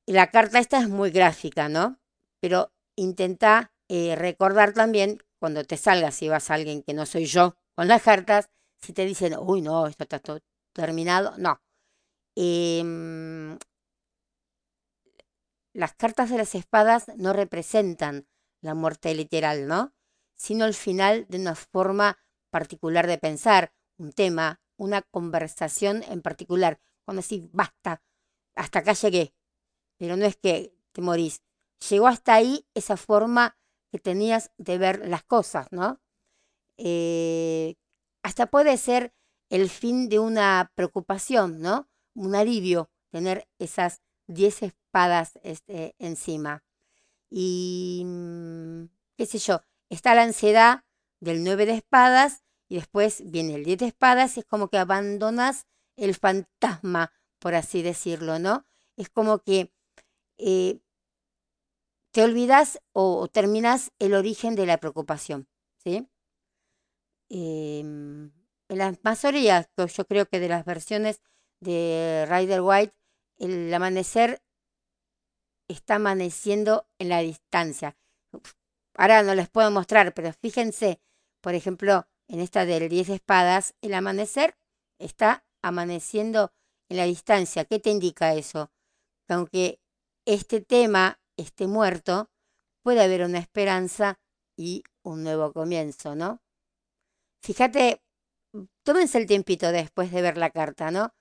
la carta esta es muy gráfica, ¿no? Pero intenta eh, recordar también cuando te salgas, si vas a alguien que no soy yo con las cartas, si te dicen, uy, no, esto está todo terminado, no. Em, las cartas de las espadas no representan la muerte literal, ¿no? Sino el final de una forma particular de pensar, un tema, una conversación en particular. Cuando decís, basta, hasta acá llegué. Pero no es que te morís. Llegó hasta ahí esa forma que tenías de ver las cosas, ¿no? Eh, hasta puede ser el fin de una preocupación, ¿no? Un alivio tener esas 10 espadas este, encima. Y, mm, qué sé yo, está la ansiedad del 9 de espadas y después viene el 10 de espadas, es como que abandonas el fantasma, por así decirlo, ¿no? Es como que eh, te olvidas o, o terminas el origen de la preocupación, ¿sí? Em, en las mayorías, yo yo creo que de las versiones de Rider White, el amanecer está amaneciendo en la distancia. Ahora no les puedo mostrar, pero fíjense, por ejemplo, en esta del 10 de espadas, el amanecer está amaneciendo en la distancia. ¿Qué te indica eso? Que aunque este tema esté muerto, puede haber una esperanza y un nuevo comienzo, ¿no? Fíjate, tómense el tiempito después de ver la carta, ¿no?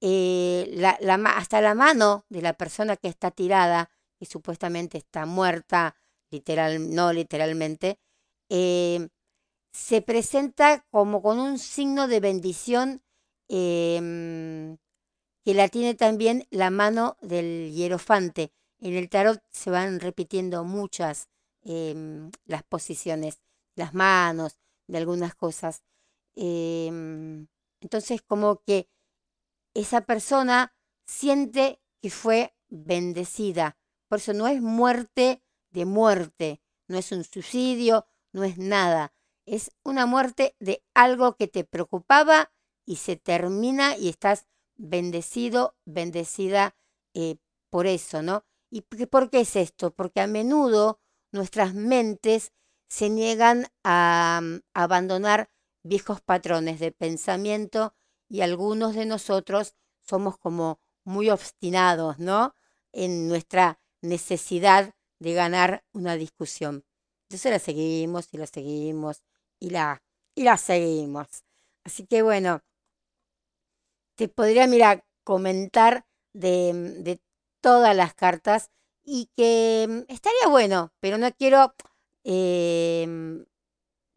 Eh, la, la hasta la mano de la persona que está tirada, que supuestamente está muerta, literal, no literalmente, eh, se presenta como con un signo de bendición em, que la tiene también la mano del hierofante. En el tarot se van repitiendo muchas em, las posiciones, las manos, de algunas cosas. Em, entonces, como que esa persona siente que fue bendecida. Por eso no es muerte de muerte, no es un suicidio, no es nada. Es una muerte de algo que te preocupaba y se termina y estás bendecido, bendecida eh, por eso, ¿no? ¿Y por qué- es esto? Porque a menudo nuestras mentes se niegan a, mm, abandonar viejos patrones de pensamiento y algunos de nosotros somos como muy obstinados, ¿no? En nuestra necesidad de ganar una discusión. Entonces la seguimos y la seguimos y la, y la seguimos. Así que bueno, te podría, mira, comentar de, de todas las cartas y que mm, estaría bueno, pero no quiero em,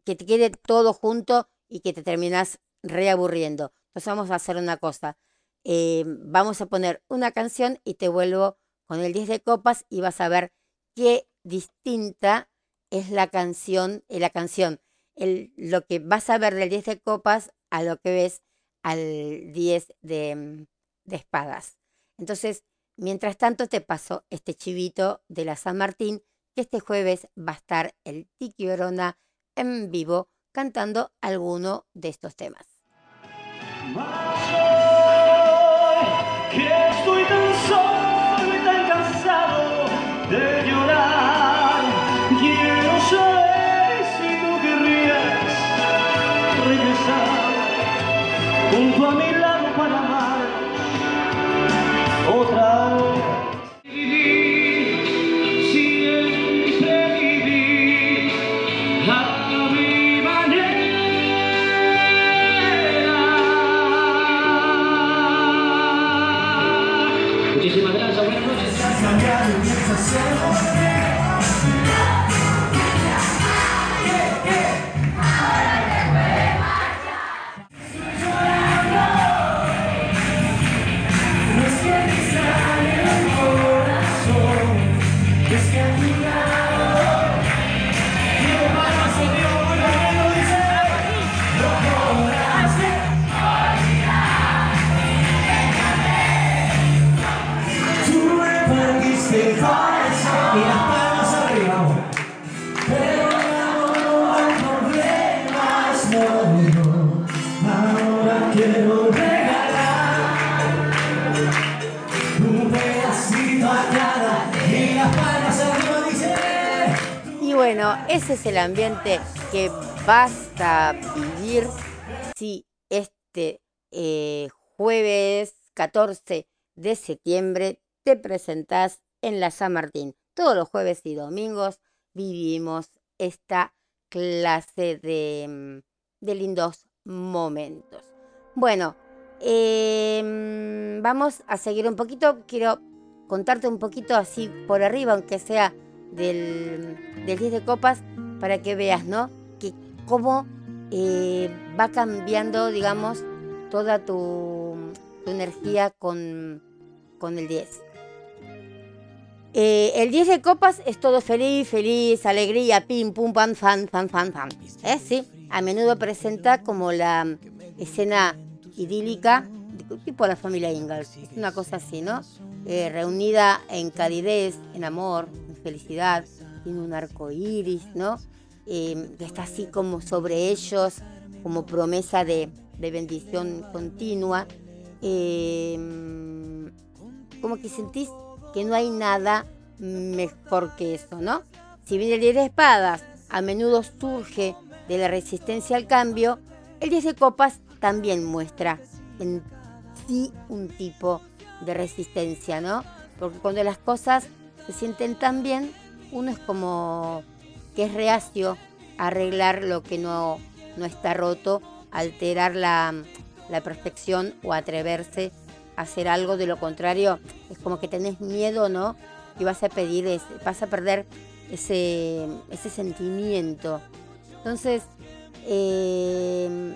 que te quede todo junto y que te terminas reaburriendo. Entonces vamos a hacer una cosa. em, vamos a poner una canción y te vuelvo con el 10 de copas y vas a ver qué distinta es la canción, eh, la canción, lo que vas a ver del 10 de copas a lo que ves al 10 de, mm, de espadas. Entonces, mientras tanto te paso este chivito de la San Martín, que este jueves va a estar el Tiki Verona en vivo cantando alguno de estos temas. Ese es el ambiente que vas a vivir si este eh, jueves 14 de septiembre te presentás en la San Martín. Todos los jueves y domingos vivimos esta clase de, mm, de lindos momentos. Bueno, em, vamos a seguir un poquito. Quiero contarte un poquito así por arriba, aunque sea del, del 10 de copas, para que veas, ¿no? Que cómo eh, va cambiando, digamos, toda tu, energía con, con el 10. Eh, el 10 de copas es todo feliz, feliz, alegría, pim, pum, pam, fan, fan, fan, fan. ¿Eh? Sí, a menudo presenta como la escena idílica, tipo la familia Ingalls, una cosa así, ¿no? Eh, reunida en calidez, en amor, felicidad, tiene un arco iris, ¿no? Eh, que está así como sobre ellos, como promesa de, de bendición continua. Eh, como que sentís que no hay nada mejor que eso, ¿no? Si bien el 10 de espadas a menudo surge de la resistencia al cambio, el 10 de copas también muestra en sí un tipo de resistencia, ¿no? Porque cuando las cosas se sienten tan bien, uno es como que es reacio a arreglar lo que no, no está roto, alterar la, la perfección o atreverse a hacer algo de lo contrario, es como que tenés miedo, ¿no? Y vas a pedir, ese- vas a perder ese, ese sentimiento. Entonces, eh,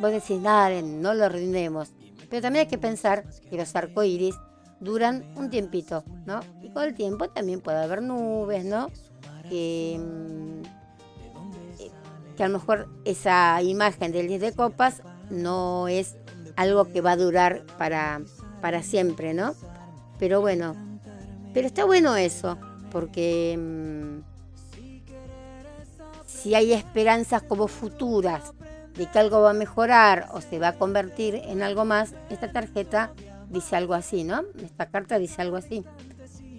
vos decís, nada, no lo arruinemos. Pero también hay que pensar que los arcoíris duran un tiempito, ¿no? Y con el tiempo también puede haber nubes, ¿no? Que, mm, que a lo mejor esa imagen del 10 de copas no es algo que va a durar para, para siempre, ¿no? Pero bueno, pero está bueno eso, porque mm, si hay esperanzas como futuras de que algo va a mejorar o se va a convertir en algo más, esta tarjeta dice algo así, ¿no? Esta carta dice algo así.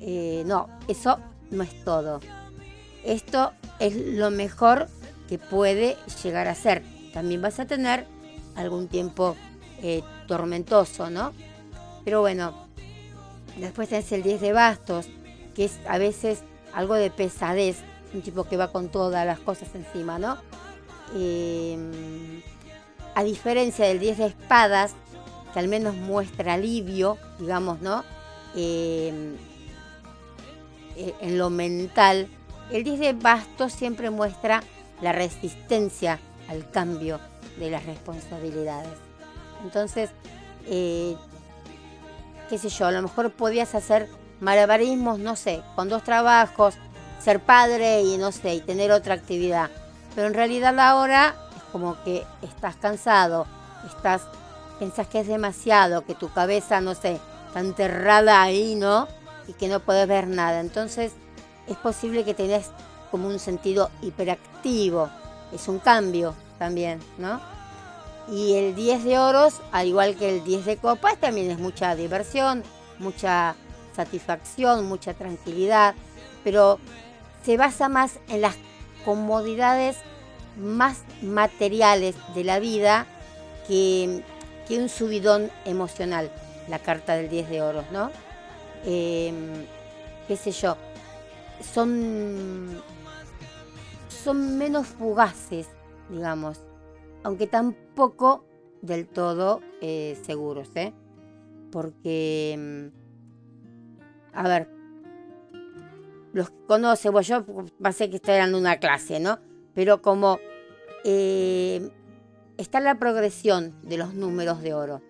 Eh, no, eso no es todo. Esto es lo mejor que puede llegar a ser. También vas a tener algún tiempo eh, tormentoso, ¿no? Pero bueno, después tenés el 10 de bastos, que es a veces algo de pesadez, un tipo que va con todas las cosas encima, ¿no? Eh, a diferencia del 10 de espadas, al menos muestra alivio, digamos, ¿no? Eh, eh, en lo mental. El 10 de bastos siempre muestra la resistencia al cambio de las responsabilidades. Entonces, eh, qué sé yo, a lo mejor podías hacer malabarismos, no sé, con dos trabajos, ser padre y no sé, y tener otra actividad. Pero en realidad ahora es como que estás cansado, estás, pensás que es demasiado, que tu cabeza, no sé, está enterrada ahí, ¿no? Y que no puedes ver nada. Entonces es posible que tenés como un sentido hiperactivo. Es un cambio también, ¿no? Y el 10 de oros, al igual que el 10 de copas, también es mucha diversión, mucha satisfacción, mucha tranquilidad, pero se basa más en las comodidades más materiales de la vida que, que un subidón emocional, la carta del 10 de oros, ¿no? Em, qué sé yo, son, son menos fugaces, digamos, aunque tampoco del todo eh, seguros, ¿eh? Porque, em, a ver, los que conocen, bueno, yo pasé que estoy dando una clase, ¿no? Pero como eh, está la progresión de los números de oro.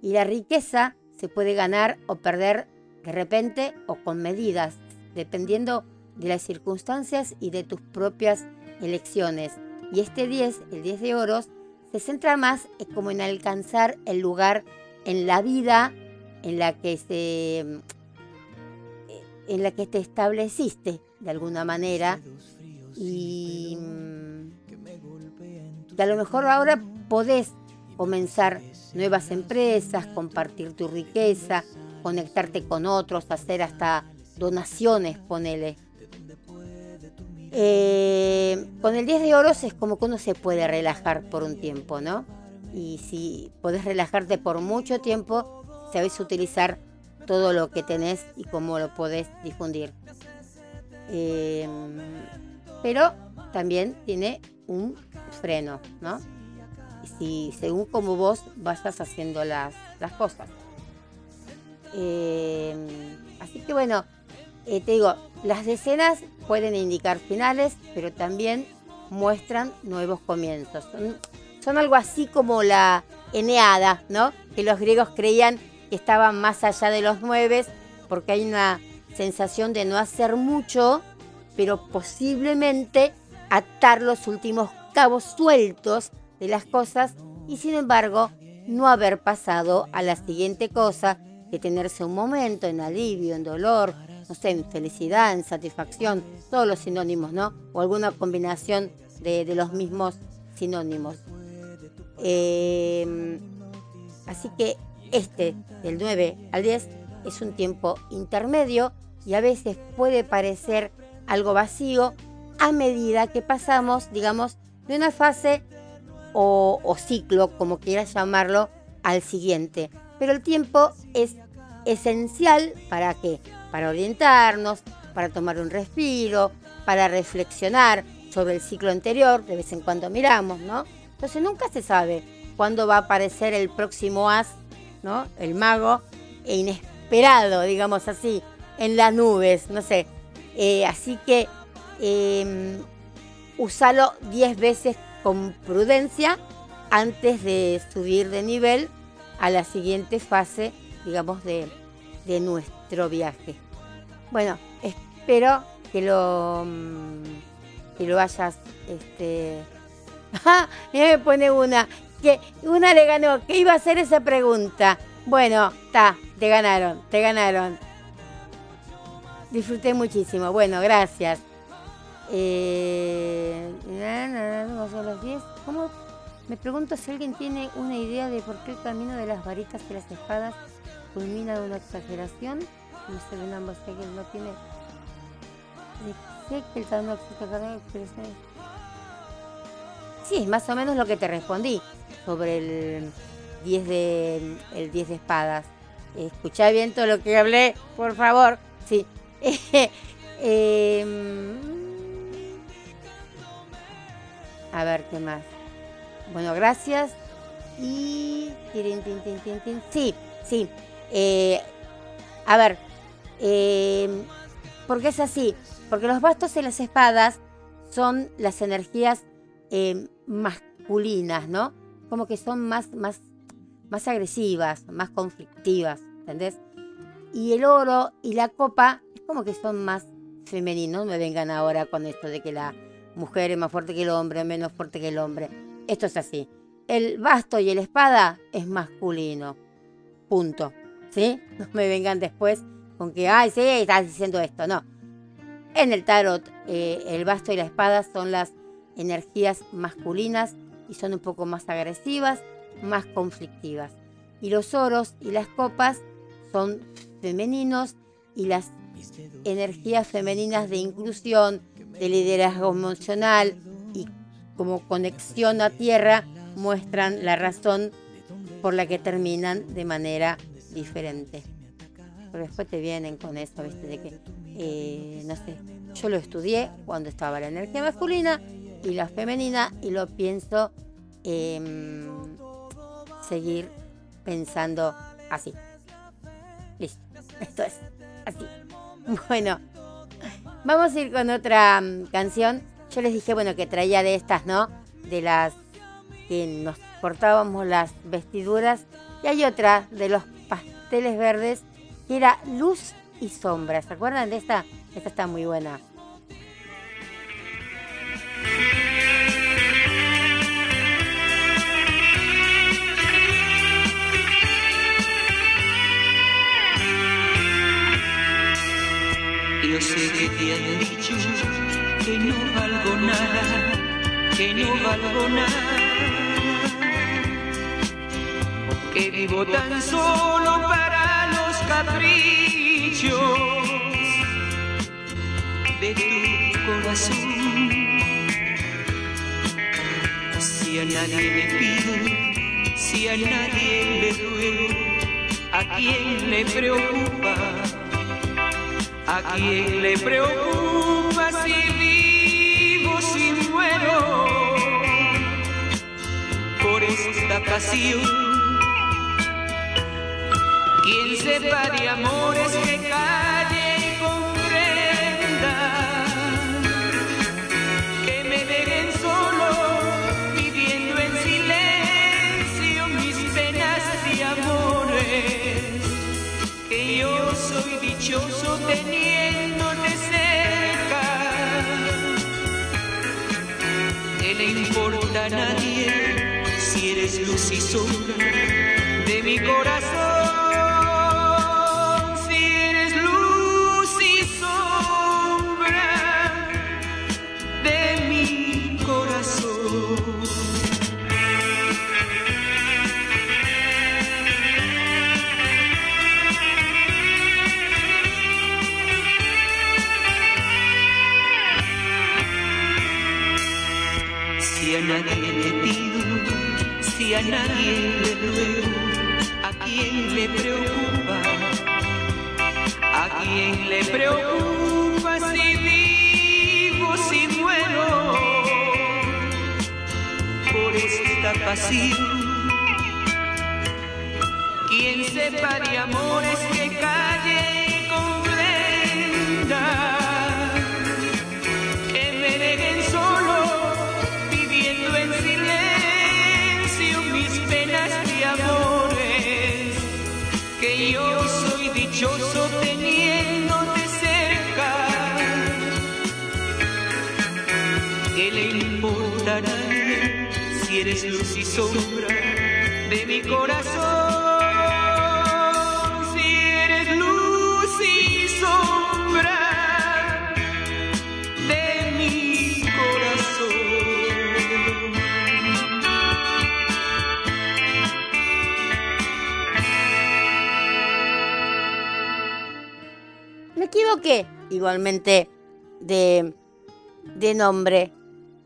Y la riqueza se puede ganar o perder de repente o con medidas, dependiendo de las circunstancias y de tus propias elecciones. Y este 10, el 10 de oros, se centra más como en alcanzar el lugar en la vida en la que se en la que te estableciste de alguna manera. Y que a lo mejor ahora podés comenzar nuevas empresas, compartir tu riqueza, conectarte con otros, hacer hasta donaciones, ponele. Eh, con el 10 de oros es como que uno se puede relajar por un tiempo, ¿no? Y si podés relajarte por mucho tiempo, sabes utilizar todo lo que tenés y cómo lo podés difundir. Eh, pero también tiene un freno, ¿no? Si, según como vos vayas haciendo las, las cosas. Eh, así que bueno, eh, te digo, las decenas pueden indicar finales, pero también muestran nuevos comienzos. Son, son algo así como la Eneada, ¿no? Que los griegos creían que estaban más allá de los nueve, porque hay una sensación de no hacer mucho, pero posiblemente atar los últimos cabos sueltos de las cosas y sin embargo no haber pasado a la siguiente cosa, detenerse un momento en alivio, en dolor, no sé, en felicidad, en satisfacción, todos los sinónimos, ¿no? O alguna combinación de, los mismos sinónimos. Eh, así que este, del 9 al 10, es un tiempo intermedio y a veces puede parecer algo vacío a medida que pasamos, digamos, de una fase o, ciclo, como quieras llamarlo, al siguiente. Pero el tiempo es esencial para qué? Para orientarnos, para tomar un respiro, para reflexionar sobre el ciclo anterior, de vez en cuando miramos, ¿no? Entonces nunca se sabe cuándo va a aparecer el próximo as ¿no? El mago, e inesperado, digamos así, en las nubes, no sé. Eh, así que eh, usalo 10 veces con prudencia antes de subir de nivel a la siguiente fase, digamos, de, de nuestro viaje. Bueno, espero que lo, mm, que lo hayas... Este... ¡Ah! me pone una que una le ganó, que iba a hacer esa pregunta. Bueno, está, te ganaron, te ganaron. Disfruté muchísimo. Bueno, gracias. Eh, ¿Cómo? Me pregunto si alguien tiene una idea de por qué el camino de las varitas y las espadas culmina de una exageración. No sé de ambos que no tiene. Sé que el existe Sí, es más o menos lo que te respondí sobre el 10 de, el 10 de espadas. Escucha bien todo lo que hablé, por favor. Sí. Em, a ver, ¿qué más? Bueno, gracias. Y... Sí, sí. Eh, a ver, eh, porque es así, porque los bastos y las espadas son las energías eh, masculinas, ¿no? Como que son más, más, más agresivas, más conflictivas, ¿entendés? Y el oro y la copa es como que son más femeninos. No me vengan ahora con esto de que la mujer es más fuerte que el hombre, menos fuerte que el hombre. Esto es así. El basto y el espada es masculino. Punto. ¿Sí? No me vengan después con que, ay, sí, estás diciendo esto. No. En el tarot, eh, el basto y la espada son las energías masculinas y son un poco más agresivas, más conflictivas. Y los oros y las copas son femeninos y las energías femeninas de inclusión, de liderazgo emocional y como conexión a tierra muestran la razón por la que terminan de manera diferente. Pero después te vienen con eso, ¿viste? De que, eh, no sé, yo lo estudié cuando estaba la energía masculina y la femenina y lo pienso em, seguir pensando así. Listo, esto es así. Bueno, vamos a ir con otra mm, canción. Yo les dije, bueno, que traía de estas, ¿no? De las que nos cortábamos las vestiduras. Y hay otra de los pasteles verdes que era luz y sombra. ¿Se acuerdan de esta? Esta está muy buena. Yo sé que te han dicho que no valgo nada, que no valgo nada, que vivo tan solo para los caprichos de tu corazón. Si a nadie le pido, si a nadie le ruego, ¿a quién le preocupa? ¿A quién le preocupa si vivo, si muero? Por esta pasión, quien sepa de amores que calle teniéndote cerca. Que le importa a nadie si eres luz y sombra de mi corazón. Pasión, quien sepa de amores que calle y comprenda que me dejen solo, viviendo en silencio mis penas y amores, que yo soy dichoso teniéndote cerca, que le importa a nadie si eres luz y sombra de mi corazón. Si eres luz y sombra de mi corazón. Me equivoqué igualmente de, de nombre,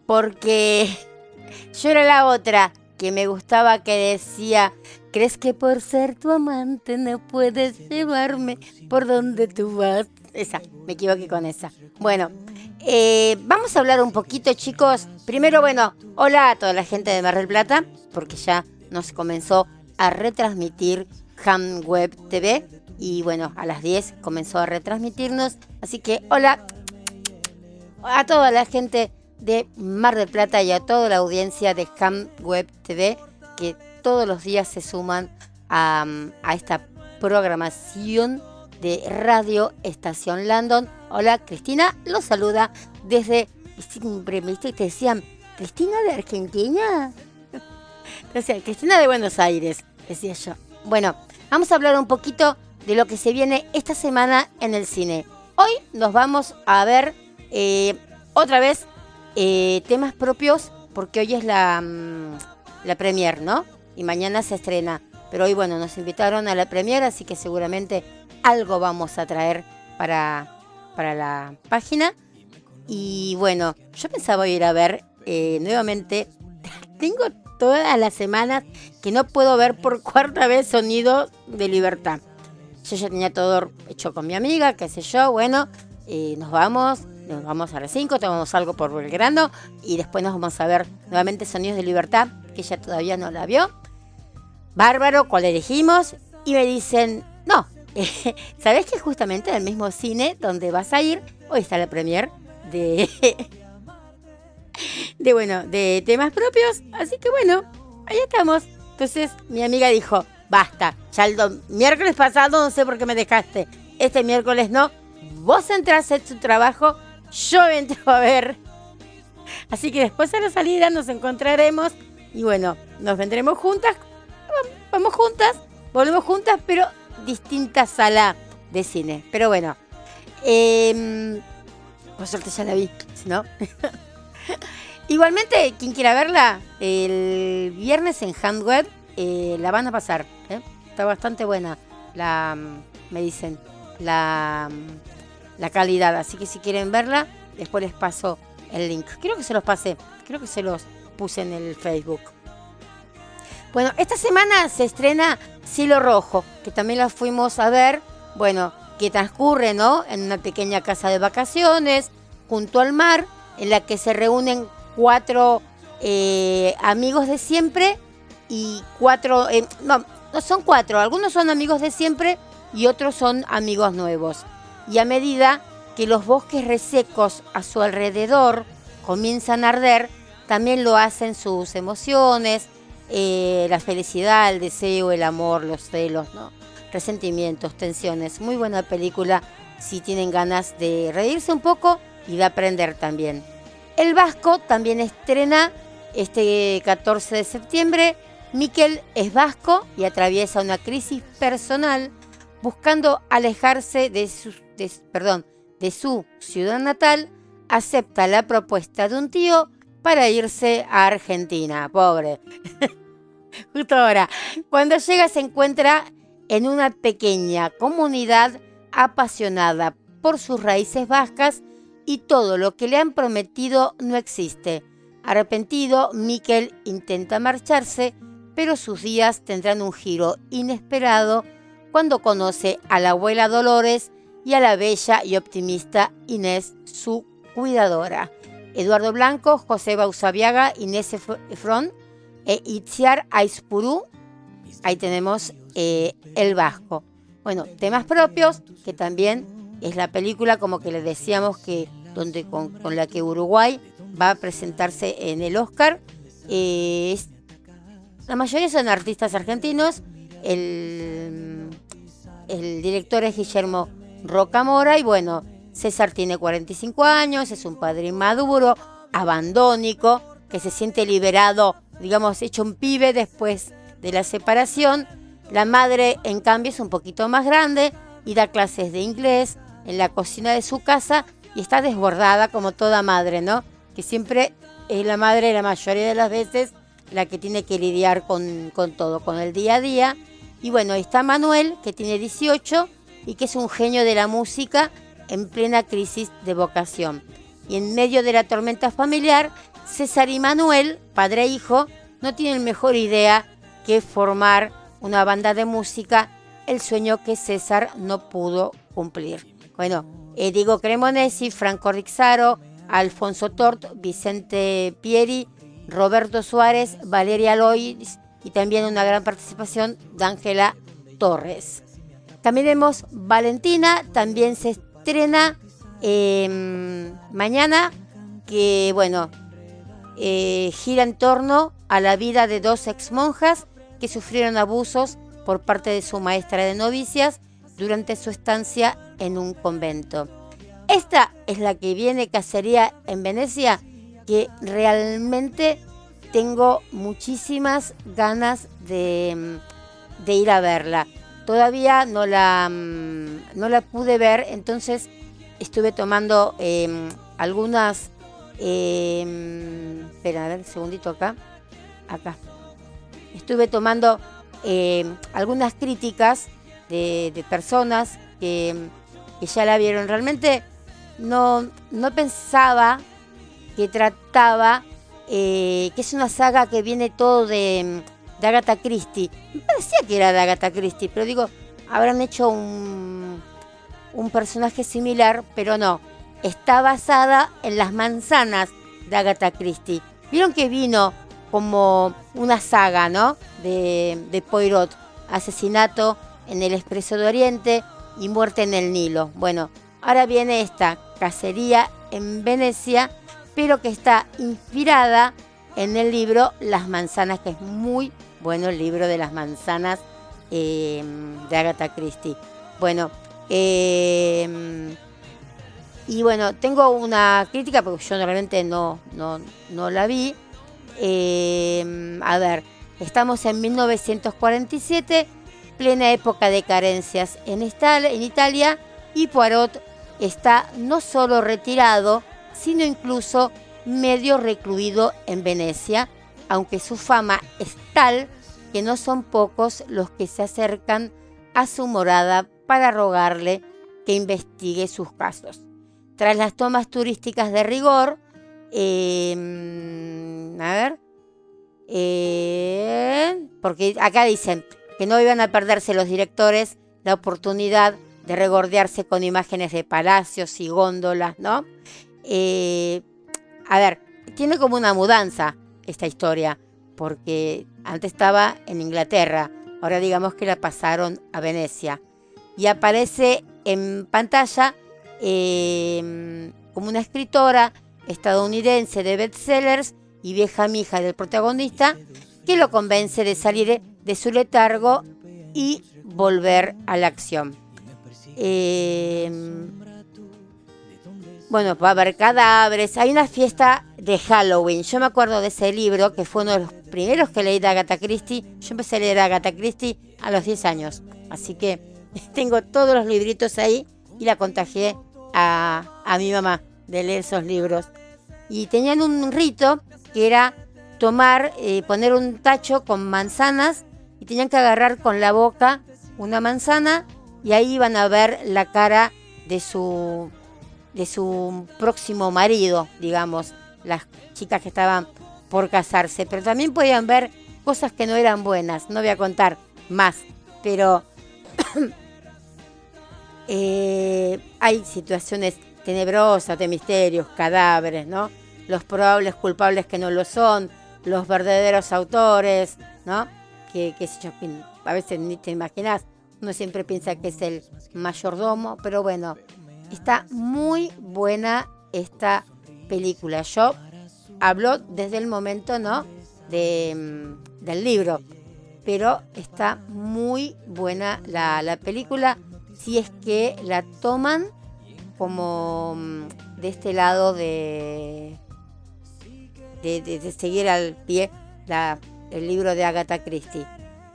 porque yo era la otra que me gustaba que decía, ¿crees que por ser tu amante no puedes llevarme por donde tú vas? Esa, me equivoqué con esa. Bueno, eh, vamos a hablar un poquito, chicos. Primero, bueno, hola a toda la gente de Mar del Plata, porque ya nos comenzó a retransmitir Ham Web TV y bueno, a las 10 comenzó a retransmitirnos. Así que hola a toda la gente de Mar del Plata y a toda la audiencia de Ham Web TV que todos los días se suman a, esta programación de Radio Estación Landon. Hola Cristina, los saluda desde... Siempre me te decían, ¿Cristina de Argentina? Decía, Cristina de Buenos Aires, decía yo. Bueno, vamos a hablar un poquito de lo que se viene esta semana en el cine. Hoy nos vamos a ver eh, otra vez eh, temas propios, porque hoy es la, mm, la premier, ¿no? Y mañana se estrena. Pero hoy, bueno, nos invitaron a la premier, así que seguramente algo vamos a traer para, para la página. Y bueno, yo pensaba ir a ver eh, nuevamente. Tengo todas las semanas que no puedo ver por cuarta vez Sonido de Libertad. Yo ya tenía todo hecho con mi amiga, qué sé yo, bueno, eh, nos vamos, nos vamos a las 5, tomamos algo por Belgrano y después nos vamos a ver nuevamente Sonidos de Libertad, que ella todavía no la vio. Bárbaro, cuál elegimos, y me dicen, no, ¿sabés que justamente en el mismo cine donde vas a ir, hoy está la premier de, de bueno, de temas propios, así que bueno, ahí estamos. Entonces mi amiga dijo, basta, ya el miércoles pasado no sé por qué me dejaste, este miércoles no, vos entras en tu trabajo, yo entro a ver. Así que después de la salida nos encontraremos y bueno, nos vendremos juntas, vamos juntas, volvemos juntas, pero distinta sala de cine. Pero bueno, eh, por suerte ya la vi, no. Igualmente, quien quiera verla, el viernes en Handweb eh, la van a pasar. ¿eh? Está bastante buena, la, mm, me dicen, la, mm, la calidad. Así que si quieren verla, después les paso el link. Creo que se los pasé, creo que se los puse en el Facebook. Bueno, esta semana se estrena Cielo Rojo, que también la fuimos a ver. Bueno, que transcurre, ¿no? En una pequeña casa de vacaciones, junto al mar, en la que se reúnen cuatro eh, amigos de siempre y cuatro, eh, no, no son cuatro, algunos son amigos de siempre y otros son amigos nuevos. Y a medida que los bosques resecos a su alrededor comienzan a arder, también lo hacen sus emociones, eh, la felicidad, el deseo, el amor, los celos, ¿no? resentimientos, tensiones. Muy buena película si tienen ganas de reírse un poco y de aprender también. El Vasco también estrena este 14 de septiembre. Miquel es vasco y atraviesa una crisis personal buscando alejarse de su, perdón, de su ciudad natal. Acepta la propuesta de un tío para irse a Argentina. Pobre. Justo ahora. Cuando llega se encuentra en una pequeña comunidad apasionada por sus raíces vascas y todo lo que le han prometido no existe. Arrepentido, Miquel intenta marcharse, pero sus días tendrán un giro inesperado cuando conoce a la abuela Dolores y a la bella y optimista Inés, su cuidadora. Eduardo Blanco, José Bausaviaga, Inés Efron e Itziar Aispurú. Ahí tenemos eh, El Vasco. Bueno, temas propios, que también es la película, como que les decíamos, que donde con, la que Uruguay va a presentarse en el Oscar. Eh, la mayoría son artistas argentinos. El, el director es Guillermo Rocamora y bueno, César tiene 45 años, es un padre maduro, abandónico, que se siente liberado, digamos, hecho un pibe después de la separación. La madre, en cambio, es un poquito más grande y da clases de inglés en la cocina de su casa y está desbordada como toda madre, ¿no? Que siempre es la madre la mayoría de las veces la que tiene que lidiar con, con todo, con el día a día. Y bueno, está Manuel, que tiene 18 y que es un genio de la música en plena crisis de vocación. Y en medio de la tormenta familiar, César y Manuel, padre e hijo, no tienen mejor idea que formar una banda de música, el sueño que César no pudo cumplir. Bueno, Diego Cremonesi, Franco Rixaro, Alfonso Tort, Vicente Pieri, Roberto Suárez, Valeria Lois y también una gran participación de Ángela Torres. Caminemos Valentina, también se estrena em, mañana, que bueno, eh, gira en torno a la vida de dos ex monjas que sufrieron abusos por parte de su maestra de novicias durante su estancia en un convento. Esta es la que viene Cacería en Venecia, que realmente tengo muchísimas ganas de ir a verla. Todavía no la, mm, no la pude ver, entonces estuve tomando em, algunas... Eh, espera, a ver, un segundito acá. Acá. Estuve tomando em, algunas críticas de, personas que, que, ya la vieron. Realmente no, no pensaba que trataba, eh, que es una saga que viene todo de de Agatha Christie. Me parecía que era de Agatha Christie, pero digo, habrán hecho un, un personaje similar, pero no. Está basada en las manzanas de Agatha Christie. Vieron que vino como una saga, ¿no? De, de Poirot. Asesinato en el Expreso de Oriente y muerte en el Nilo. Bueno, ahora viene esta cacería en Venecia, pero que está inspirada en el libro Las manzanas, que es muy bueno, el libro de las manzanas em, de Agatha Christie. Bueno, em, y bueno, tengo una crítica porque yo realmente no, no, la vi. Em, a ver, estamos en 1947, plena época de carencias en, en Italia, y Poirot está no solo retirado, sino incluso medio recluido en Venecia, aunque su fama es tal que no son pocos los que se acercan a su morada para rogarle que investigue sus casos. Tras las tomas turísticas de rigor, em, a ver, eh, porque acá dicen que no iban a perderse los directores la oportunidad de regordearse con imágenes de palacios y góndolas, ¿no? Eh, a ver, tiene como una mudanza esta historia, porque antes estaba en Inglaterra, ahora digamos que la pasaron a Venecia. Y aparece en pantalla em, como una escritora estadounidense de bestsellers y vieja mija del protagonista, que lo convence de salir de su letargo y volver a la acción. Em, bueno, va a haber cadáveres. Hay una fiesta de Halloween. Yo me acuerdo de ese libro, que fue uno de los primeros que leí de Agatha Christie. Yo empecé a leer Agatha Christie a los 10 años. Así que tengo todos los libritos ahí y la contagié a, a mi mamá de leer esos libros. Y tenían un rito que era tomar, eh, poner un tacho con manzanas y tenían que agarrar con la boca una manzana y ahí iban a ver la cara de su de su próximo marido, digamos, las chicas que estaban por casarse, pero también podían ver cosas que no eran buenas, no voy a contar más, pero eh, hay situaciones tenebrosas de misterios, cadáveres, ¿no? Los probables culpables que no lo son, los verdaderos autores, ¿no? Que, que a veces ni te imaginas, uno siempre piensa que es el mayordomo, pero bueno, Está muy buena esta película. Yo hablo desde el momento, ¿no? De, mm, del libro. Pero está muy buena la, película si es que la toman como mm, de este lado de, de, seguir al pie el libro de Agatha Christie.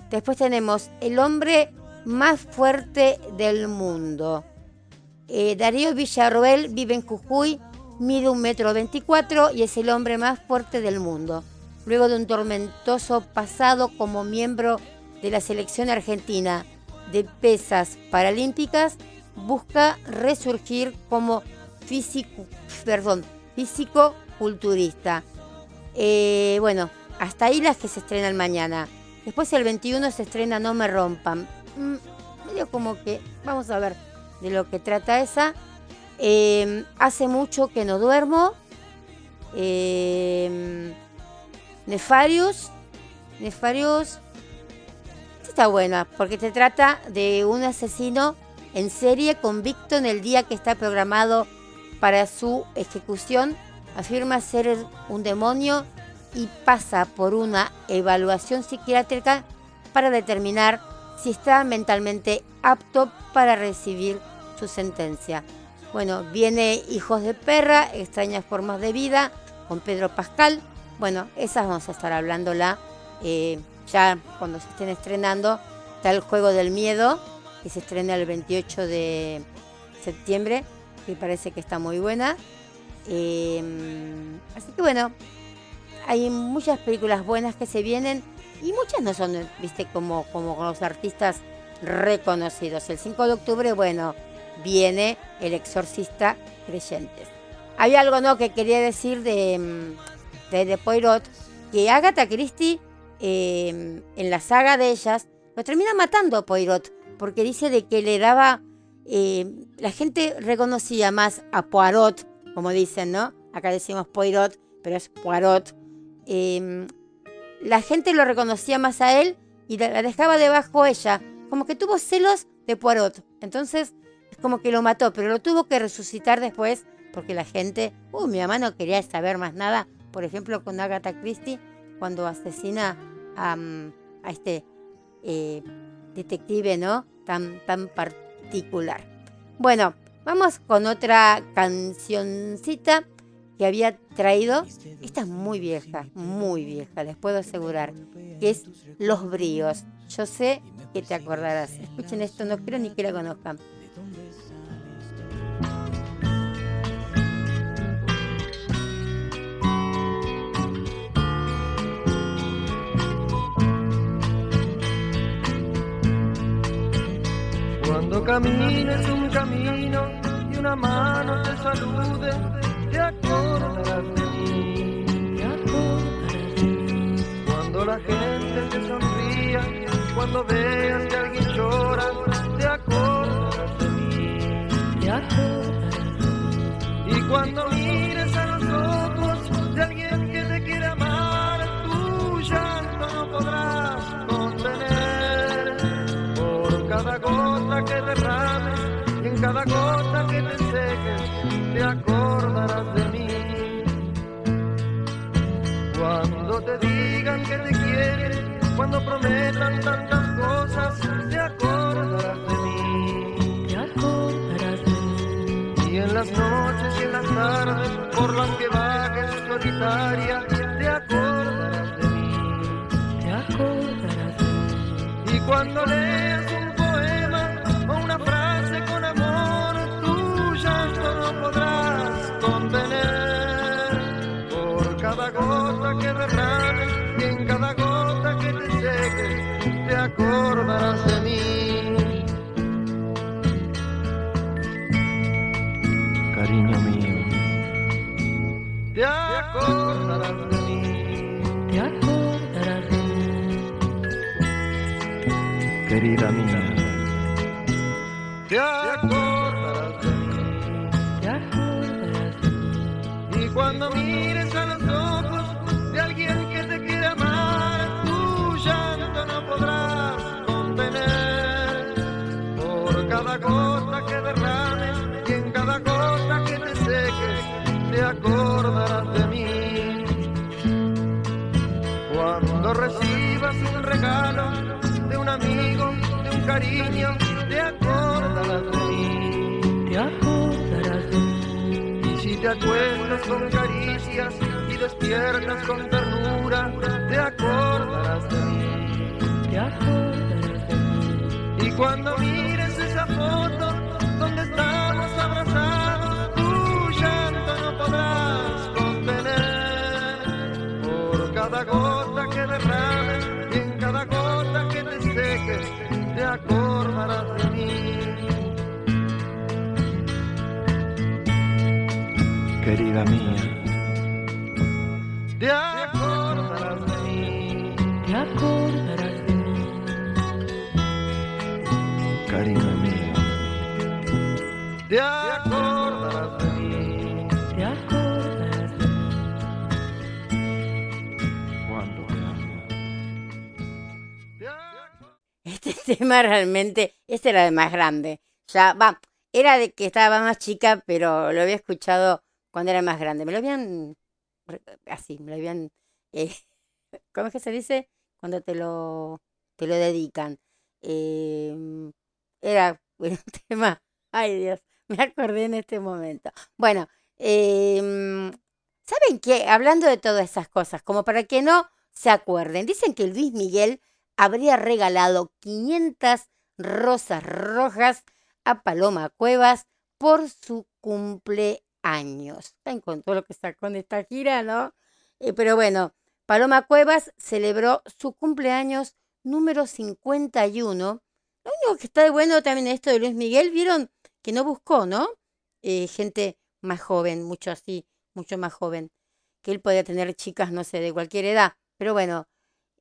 Después tenemos El hombre más fuerte del mundo. Eh, Darío Villarroel vive en Jujuy, mide un metro veinticuatro y es el hombre más fuerte del mundo. Luego de un tormentoso pasado como miembro de la selección argentina de pesas paralímpicas, busca resurgir como físico, perdón, físico culturista. Eh, bueno, hasta ahí las que se estrenan mañana. Después el 21 se estrena No me rompan. Mm, medio como que, vamos a ver de lo que trata esa. Em, hace mucho que no duermo. Eh, Nefarius Nefarious está buena porque te trata de un asesino en serie convicto en el día que está programado para su ejecución. Afirma ser un demonio y pasa por una evaluación psiquiátrica para determinar si está mentalmente apto para recibir su sentencia. Bueno, viene Hijos de Perra, Extrañas Formas de Vida, con Pedro Pascal. Bueno, esas vamos a estar hablándola eh, ya cuando se estén estrenando. Está el Juego del Miedo, que se estrena el 28 de septiembre, que parece que está muy buena. Eh, así que bueno, hay muchas películas buenas que se vienen y muchas no son, viste, como, como los artistas reconocidos. El 5 de octubre, bueno, viene El Exorcista Creyentes. Había algo no que quería decir de, mm, de, Poirot, que Agatha Christie em, en la saga de ellas lo termina matando a Poirot, porque dice de que le daba, em, la gente reconocía más a Poirot, como dicen, ¿no? Acá decimos Poirot, pero es Poirot. Em, la gente lo reconocía más a él y la dejaba debajo ella, como que tuvo celos de Poirot. Entonces es como que lo mató, pero lo tuvo que resucitar después porque la gente, uh, mi mamá no quería saber más nada, por ejemplo con Agatha Christie, cuando asesina a, mm, este eh, detective, ¿no? Tan, tan particular. Bueno, vamos con otra cancioncita que había traído. Esta es muy vieja, muy vieja, les puedo asegurar, que es Los Bríos. Yo sé que te acordarás. Escuchen esto, no quiero ni que la conozcan. Cuando camines un camino y una mano te salude, te acordarás de mí. Te acordarás mí. Cuando la gente te sonría, cuando veas que alguien llora, te acordarás de mí. Te acordarás mí. Y cuando mires gota que derrames y en cada gota que te seques, te acordarás de mí. Cuando te digan que te quieren, cuando prometan tantas cosas, te acordarás de mí. Te acordarás de mí. Y en las noches y en las tardes, por las que vagues solitaria, te acordarás de mí. Te acordarás de mí. Y cuando leas un que derrames y en cada gota que te seques, te acordarás de mí. Cariño mío, Te acordarás de mí. Te acordarás de mí. querida mía, Te acordarás de mí. Te acordarás de mí. Y cuando mires te quiere tu llanto no podrás contener. Por cada gota que derrames y en cada gota que te seques, te acordarás de mí. Cuando recibas un regalo de un amigo, de un cariño, te acordarás de mí. Te acordarás. Y si te acuestas con caricias despiertas con ternura, te acordarás de mí. Te acordarás de mí. Y cuando mires esa foto donde estamos abrazados, tu llanto no podrás contener. Por cada gota que derrames y en cada gota que te seques, te acordarás de mí. querida mía, realmente, este era de más grande. Ya, va, era de que estaba más chica, pero lo había escuchado cuando era más grande. Me lo habían, así, me lo habían, eh, ¿cómo es que se dice? Cuando te lo, te lo dedican. Em, era un tema, ay Dios, me acordé en este momento. Bueno, em, ¿saben qué? Hablando de todas esas cosas, como para que no se acuerden, dicen que Luis Miguel habría regalado 500 rosas rojas a Paloma Cuevas por su cumpleaños. ¿Saben con todo lo que sacó en esta gira, no? Eh, pero bueno, Paloma Cuevas celebró su cumpleaños número 51. Lo único que está de bueno también esto de Luis Miguel, vieron que no buscó, ¿no? Eh, gente más joven, mucho así, mucho más joven. Que él podía tener chicas, no sé, de cualquier edad. Pero bueno,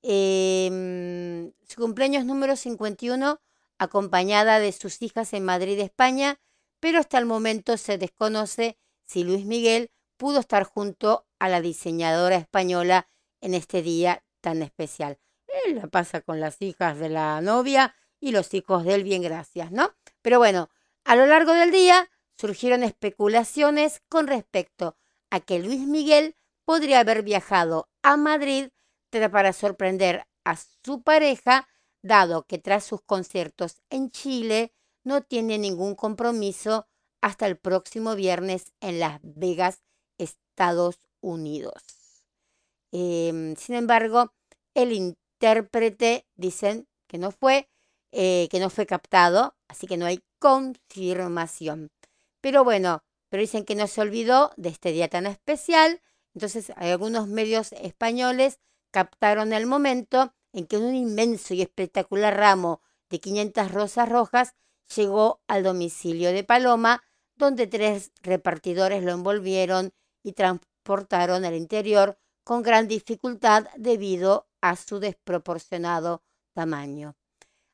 em, su cumpleaños número 51, acompañada de sus hijas en Madrid, España, pero hasta el momento se desconoce si Luis Miguel pudo estar junto a la diseñadora española en este día tan especial. Él la pasa con las hijas de la novia y los hijos de él, bien gracias, ¿no? Pero bueno, a lo largo del día surgieron especulaciones con respecto a que Luis Miguel podría haber viajado a Madrid para sorprender a su pareja, dado que tras sus conciertos en Chile no tiene ningún compromiso hasta el próximo viernes en Las Vegas, Estados Unidos. Em, sin embargo, el intérprete dicen que no fue, eh, que no fue captado, así que no hay confirmación. Pero bueno, pero dicen que no se olvidó de este día tan especial. Entonces, hay algunos medios españoles captaron el momento en que un inmenso y espectacular ramo de 500 rosas rojas llegó al domicilio de Paloma, donde tres repartidores lo envolvieron y transportaron al interior con gran dificultad debido a su desproporcionado tamaño.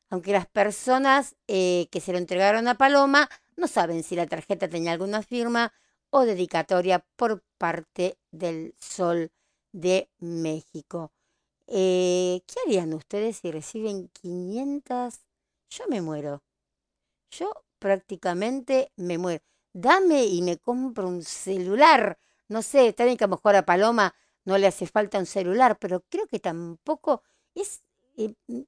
Aunque las personas eh, que se lo entregaron a Paloma no saben si la tarjeta tenía alguna firma o dedicatoria por parte del Sol de México. Eh, ¿Qué harían ustedes si reciben 500? Yo me muero. Yo prácticamente me muero. Dame y me compro un celular. No sé, está bien que a lo mejor a Paloma no le hace falta un celular, pero creo que tampoco es eh, mm,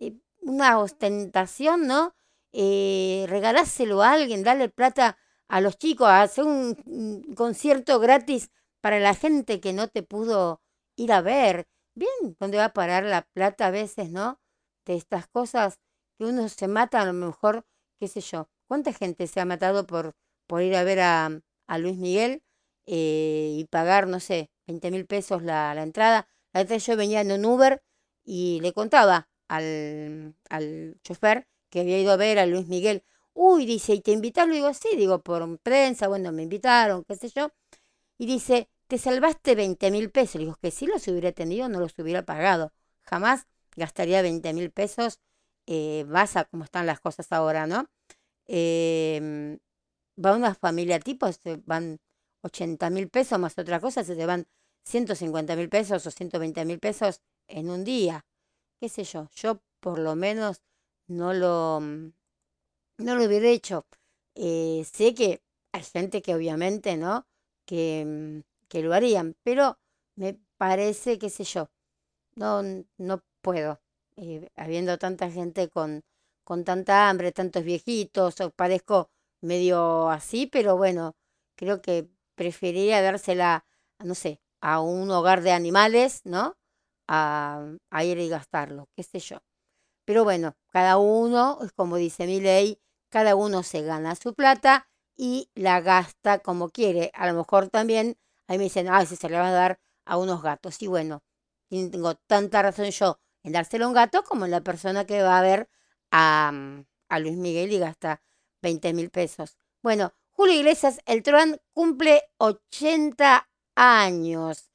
eh, una ostentación, ¿no? Eh, regalárselo a alguien, darle plata a los chicos, hacer un, un concierto gratis para la gente que no te pudo ir a ver. Bien, ¿dónde va a parar la plata a veces, no? De estas cosas que uno se mata, a lo mejor, qué sé yo. ¿Cuánta gente se ha matado por, por ir a ver a, a Luis Miguel eh, y pagar, no sé, 20 mil pesos la, la entrada? La vez yo venía en un Uber y le contaba al, al chofer que había ido a ver a Luis Miguel. Uy, dice, ¿y te invitaron? Digo, sí, digo, por prensa, bueno, me invitaron, qué sé yo. Y dice, te salvaste 20 mil pesos. Le digo, que si los hubiera tenido, no los hubiera pagado. Jamás gastaría 20 mil pesos. Eh, vas a cómo están las cosas ahora, ¿no? Eh, va una familia tipo, se van 80 mil pesos más otra cosa, se te van 150 mil pesos o 120 mil pesos en un día. ¿Qué sé yo? Yo por lo menos no lo, mm, no lo hubiera hecho. Eh, sé que hay gente que obviamente, ¿no? Que, mm, que lo harían, pero me parece, qué sé yo, no, no puedo. Eh, habiendo tanta gente con, con tanta hambre, tantos viejitos, o parezco medio así, pero bueno, creo que preferiría dársela, no sé, a un hogar de animales, ¿no? A, a ir y gastarlo, qué sé yo. Pero bueno, cada uno, como dice mi ley, cada uno se gana su plata y la gasta como quiere. A lo mejor también, ahí me dicen, ah, si se le va a dar a unos gatos. Y bueno, tengo tanta razón yo en dárselo a un gato como en la persona que va a ver a, mm, a Luis Miguel y gasta 20 mil pesos. Bueno, Julio Iglesias, el Truán, cumple 80 años.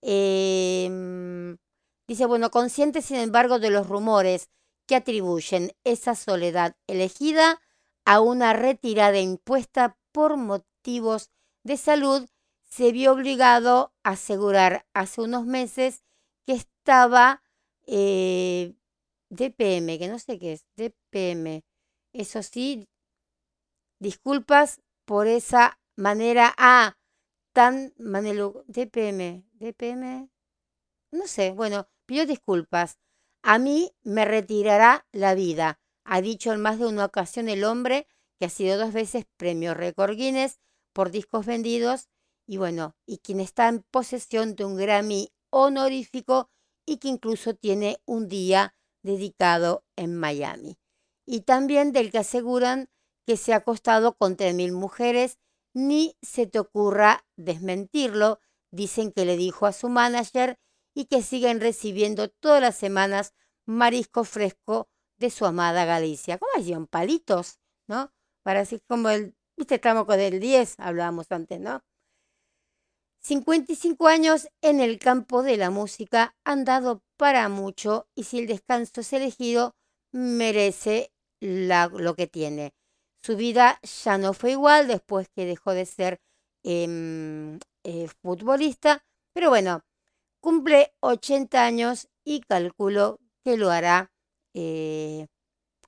Em, dice, bueno, consciente sin embargo de los rumores que atribuyen esa soledad elegida a una retirada impuesta por motivos de salud, se vio obligado a asegurar hace unos meses que estaba eh, DPM, que no sé qué es, DPM. Eso sí, disculpas por esa manera, ah, tan manelu, DPM, DPM, no sé, bueno, pido disculpas. A mí me retirará la vida, ha dicho en más de una ocasión el hombre que ha sido dos veces premio récord Guinness por discos vendidos y bueno, y quien está en posesión de un Grammy honorífico y que incluso tiene un día dedicado en Miami. Y también del que aseguran que se ha acostado con 3.000 mujeres, ni se te ocurra desmentirlo, dicen que le dijo a su manager y que siguen recibiendo todas las semanas marisco fresco de su amada Galicia. ¿Cómo hacían? Palitos, ¿no? Para así como el, viste, estamos con el 10, hablábamos antes, ¿no? 55 años en el campo de la música han dado para mucho y si el descanso es elegido, merece lo que tiene. Su vida ya no fue igual después que dejó de ser em, eh, futbolista, pero bueno, cumple 80 años y calculo que lo hará eh,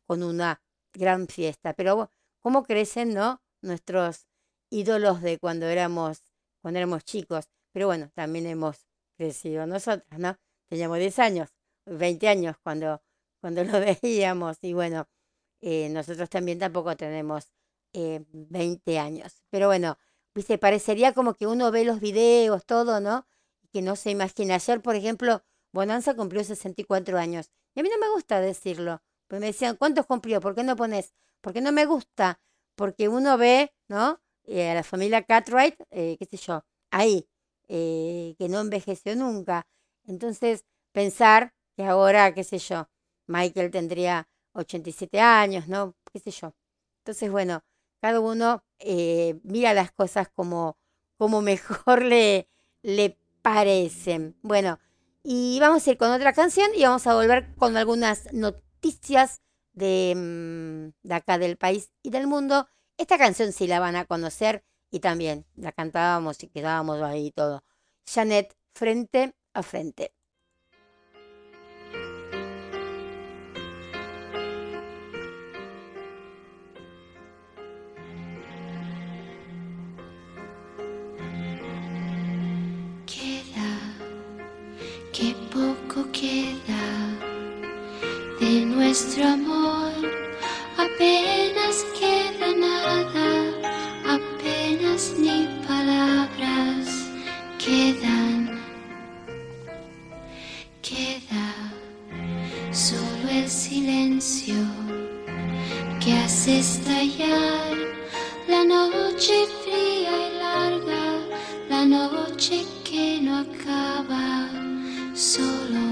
con una gran fiesta. Pero cómo crecen, ¿no? Nuestros ídolos de cuando éramos cuando éramos chicos, pero bueno, también hemos crecido nosotros, ¿no? Teníamos 10 años, 20 años cuando, cuando lo veíamos y bueno, eh, nosotros también tampoco tenemos 20 eh, años. Pero bueno, viste, parecería como que uno ve los videos, todo, ¿no? Que no se imagina. Ayer, por ejemplo, Bonanza cumplió 64 años. Y a mí no me gusta decirlo. Pues me decían, ¿cuántos cumplió? ¿Por qué no pones? Porque no me gusta. Porque uno ve, ¿no? Eh, a la familia Cartwright, eh, qué sé yo, ahí, eh, que no envejeció nunca. Entonces, pensar que ahora, qué sé yo, Michael tendría 87 años, ¿no? Qué sé yo. Entonces, bueno, cada uno mira las cosas como, como mejor le, le parecen. Bueno, y vamos a ir con otra canción y vamos a volver con algunas noticias de, mm, de acá del país y del mundo. Esta canción sí la van a conocer y también la cantábamos y quedábamos ahí todo. Janet, frente a frente. Queda, qué poco queda de nuestro amor, estallar la noche fría y larga, la noche que no acaba, solo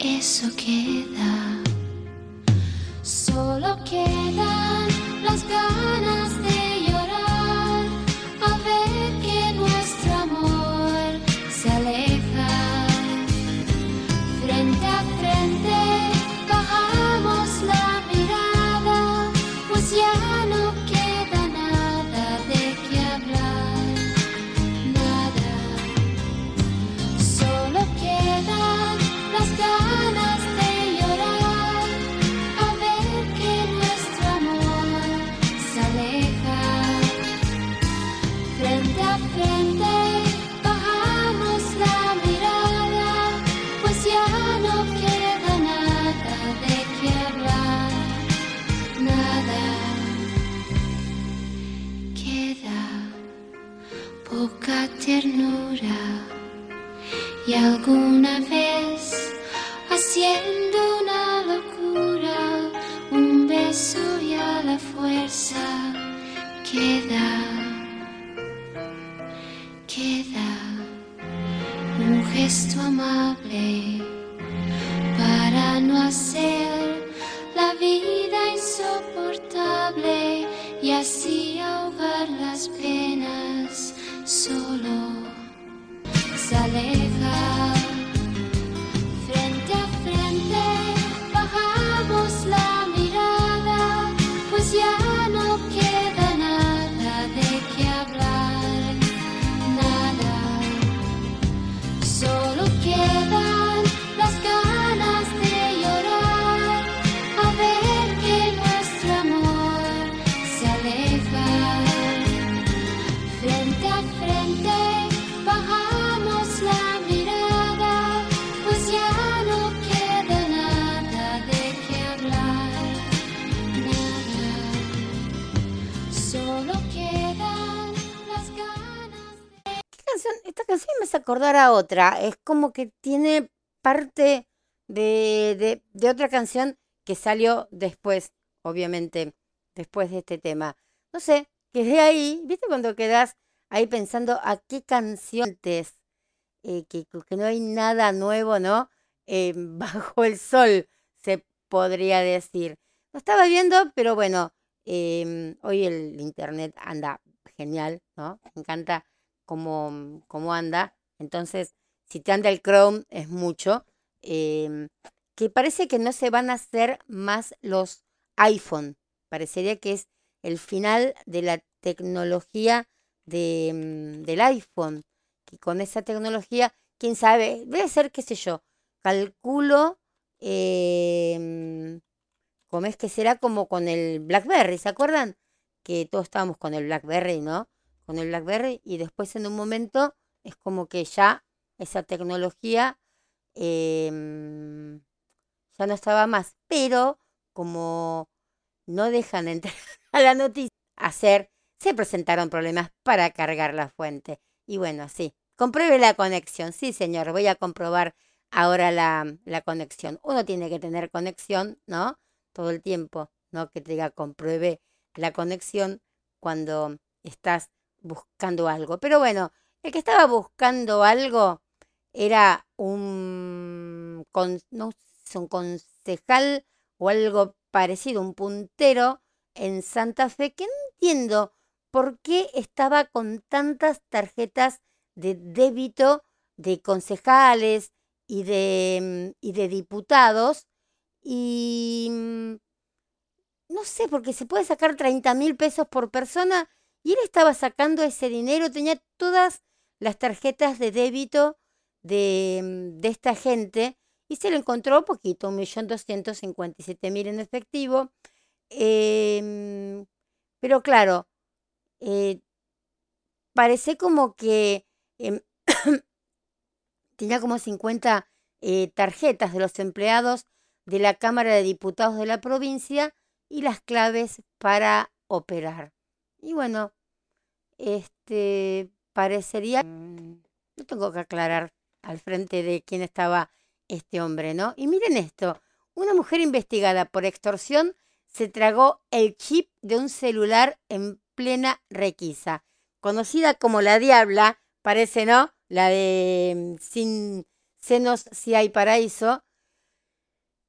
eso queda. Solo quedan las ganas y recordar a otra. Es como que tiene parte de, de, otra canción que salió después, obviamente, después de este tema. No sé, quedé ahí, ¿viste cuando quedas ahí pensando a qué canciones, eh, que, que no hay nada nuevo, ¿no? Eh, bajo el sol, se podría decir. Lo estaba viendo, pero bueno, em, hoy el internet anda genial, ¿no? Me encanta cómo, cómo anda. Entonces, si te anda el Chrome, es mucho. Em, que parece que no se van a hacer más los iPhone. Parecería que es el final de la tecnología de, mm, del iPhone. Que con esa tecnología, quién sabe, debe ser, qué sé yo, calculo, eh, ¿cómo es que será como con el BlackBerry? ¿Se acuerdan? Que todos estábamos con el BlackBerry, ¿no? Con el BlackBerry y después en un momento es como que ya esa tecnología eh, ya no estaba más. Pero como no dejan de entrar a la noticia, hacer, se presentaron problemas para cargar la fuente. Y bueno, sí, compruebe la conexión. Sí, señor, voy a comprobar ahora la, la conexión. Uno tiene que tener conexión, ¿no? Todo el tiempo, no que te diga compruebe la conexión cuando estás buscando algo. Pero bueno, el que estaba buscando algo era un, un concejal o algo parecido, un puntero en Santa Fe, que no entiendo por qué estaba con tantas tarjetas de débito de concejales y de, y de diputados. Y mm, no sé, porque se puede sacar 30 mil pesos por persona y él estaba sacando ese dinero, tenía todas las tarjetas de débito de, mm, de esta gente y se lo encontró poquito, un millón doscientos cincuenta y siete mil en efectivo. Em, pero claro, eh, parece como que em, tenía como 50 eh, tarjetas de los empleados de la Cámara de Diputados de la provincia y las claves para operar. Y bueno, este parecería, mm, no tengo que aclarar al frente de quién estaba este hombre, ¿no? Y miren esto, una mujer investigada por extorsión se tragó el chip de un celular en plena requisa. Conocida como la Diabla, parece, ¿no? La de mm, Sin Senos si hay paraíso.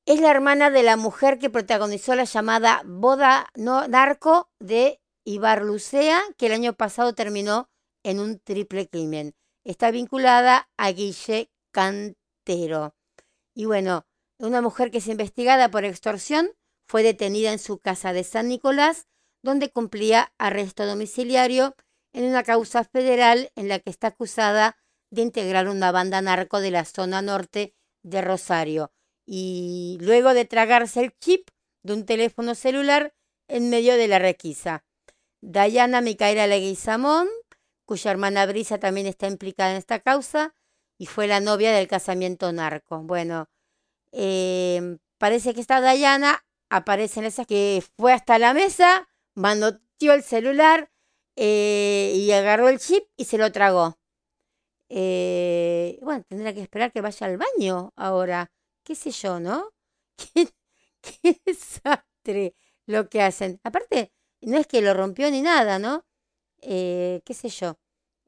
Es la hermana de la mujer que protagonizó la llamada boda no, narco de Ibarlucea, que el año pasado terminó en un triple crimen. Está vinculada a Guille Cantero. Y bueno, una mujer que es investigada por extorsión fue detenida en su casa de San Nicolás, donde cumplía arresto domiciliario en una causa federal en la que está acusada de integrar una banda narco de la zona norte de Rosario. Y luego de tragarse el chip de un teléfono celular en medio de la requisa. Dayana Micaela Leguizamón, cuya hermana Brisa también está implicada en esta causa, y fue la novia del casamiento narco. Bueno, eh, parece que esta Dayana aparece en esa que fue hasta la mesa, manoteó el celular eh, y agarró el chip y se lo tragó. Eh, bueno, tendrá que esperar que vaya al baño ahora. ¿Qué sé yo, no? ¿Qué, qué desastre lo que hacen. Aparte, no es que lo rompió ni nada, ¿no? Eh, ¿Qué sé yo?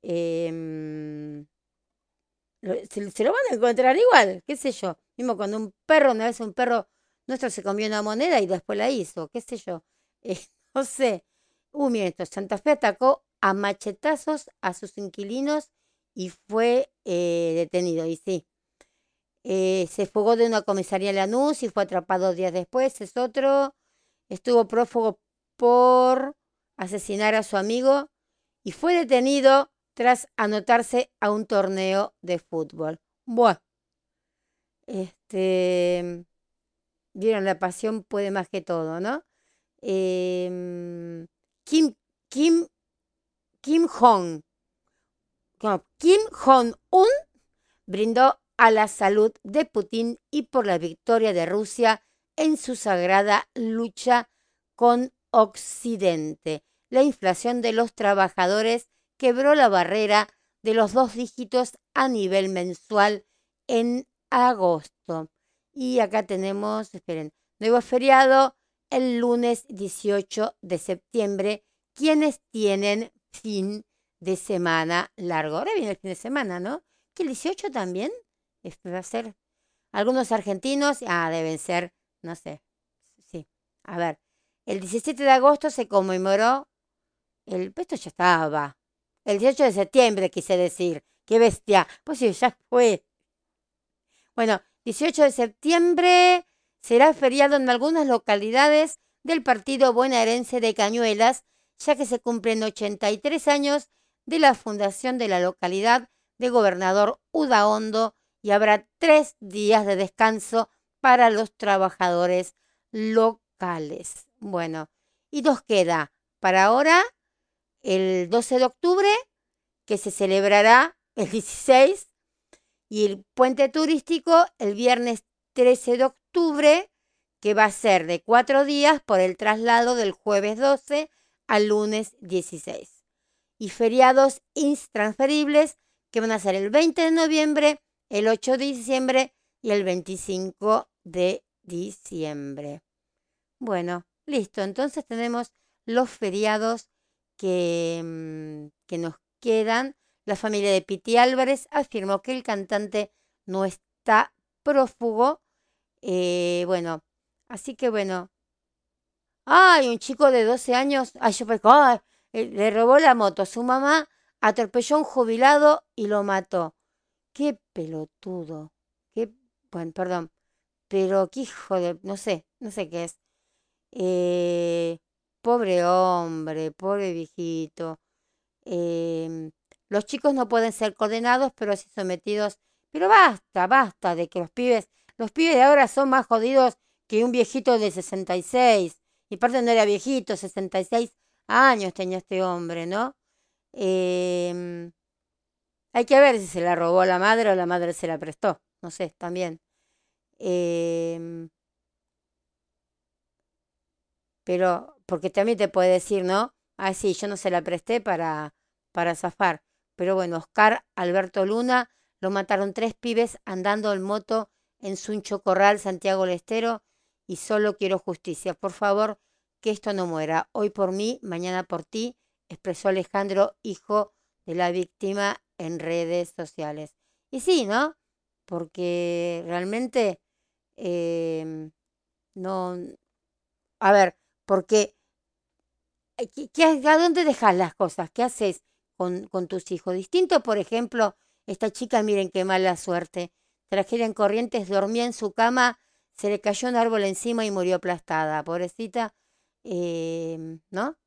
Eh, se, lo van a encontrar igual, qué sé yo. Mismo cuando un perro, una vez un perro nuestro se comió una moneda y después la hizo, qué sé yo. Eh, no sé. Miren esto, Santa Fe atacó a machetazos a sus inquilinos y fue eh, detenido. Y sí, eh, se fugó de una comisaría Lanús y fue atrapado días después. Es otro. Estuvo prófugo por asesinar a su amigo y fue detenido tras anotarse a un torneo de fútbol. Bueno, este, vieron, la pasión puede más que todo, ¿no? Eh, Kim, Kim, Kim Jong, no, Kim Jong-un brindó a la salud de Putin y por la victoria de Rusia en su sagrada lucha con Occidente. La inflación de los trabajadores quebró la barrera de los dos dígitos a nivel mensual en agosto. Y acá tenemos, esperen, nuevo feriado el lunes 18 de septiembre, quienes tienen fin de semana largo. Ahora viene el fin de semana, ¿no? Que el 18 también va a ser. Algunos argentinos, ah, deben ser, no sé. Sí. A ver, el 17 de agosto se conmemoró el. Esto ya estaba. El 18 de septiembre, quise decir. Qué bestia. Pues sí, ya fue. Bueno, 18 de septiembre será feriado en algunas localidades del partido bonaerense de Cañuelas, ya que se cumplen 83 años de la fundación de la localidad de Gobernador Udaondo y habrá tres días de descanso para los trabajadores locales. Bueno, y nos queda para ahora el 12 de octubre, que se celebrará el 16, y el puente turístico el viernes 13 de octubre, que va a ser de cuatro días por el traslado del jueves 12 al lunes 16. Y feriados intransferibles que van a ser el 20 de noviembre, el 8 de diciembre y el 25 de diciembre. Bueno, listo. Entonces tenemos los feriados que, mm, que nos quedan. La familia de Piti Álvarez afirmó que el cantante no está prófugo. Eh, bueno, así que bueno. Ay, un chico de 12 años. Ay, yo eh, le robó la moto. Su mamá atropelló a un jubilado y lo mató. Qué pelotudo. Qué, bueno, perdón. Pero qué hijo de, no sé, no sé qué es. Eh, pobre hombre, pobre viejito. Em, los chicos no pueden ser condenados, pero sí sometidos. Pero basta, basta de que los pibes, los pibes de ahora son más jodidos que un viejito de 66. Y aparte no era viejito, 66 años tenía este hombre, ¿no? Em, hay que ver si se la robó la madre o la madre se la prestó. No sé, también. Em, pero, porque también te puede decir, ¿no? Ah, sí, yo no se la presté para, para zafar. Pero bueno, Oscar Alberto Luna lo mataron tres pibes andando en moto en Suncho Corral, Santiago del Estero, y solo quiero justicia. Por favor, que esto no muera. Hoy por mí, mañana por ti, expresó Alejandro, hijo de la víctima, en redes sociales. Y sí, ¿no? Porque realmente em, no. A ver, porque eh, ¿qué- qué- ¿a dónde dejas las cosas? ¿Qué haces con, con tus hijos? Distinto, por ejemplo, esta chica, miren qué mala suerte. Tragedia en Corrientes, dormía en su cama, se le cayó un árbol encima y murió aplastada. Pobrecita, em, ¿no?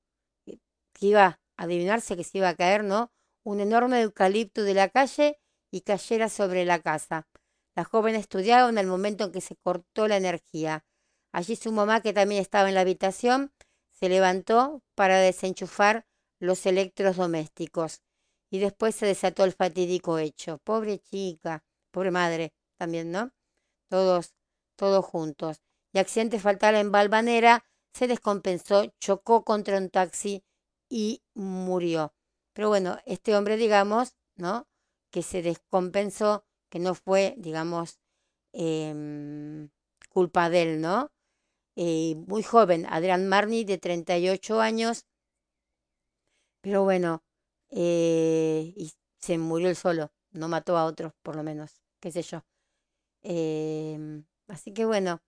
Que que iba a adivinarse que se iba a caer, ¿no? Un enorme eucalipto de la calle y cayera sobre la casa. La joven estudiaba en el momento en que se cortó la energía. Allí su mamá, que también estaba en la habitación, se levantó para desenchufar los electrodomésticos. Y después se desató el fatídico hecho. Pobre chica, pobre madre también, ¿no? Todos, todos juntos. Y accidente fatal en Balvanera, se descompensó, chocó contra un taxi y murió. Pero bueno, este hombre, digamos, ¿no? Que se descompensó, que no fue, digamos, em, culpa de él, ¿no? Eh, muy joven, Adrián Marni, de 38 años, pero bueno, eh, y se murió él solo, no mató a otros, por lo menos, qué sé yo. Em, así que bueno,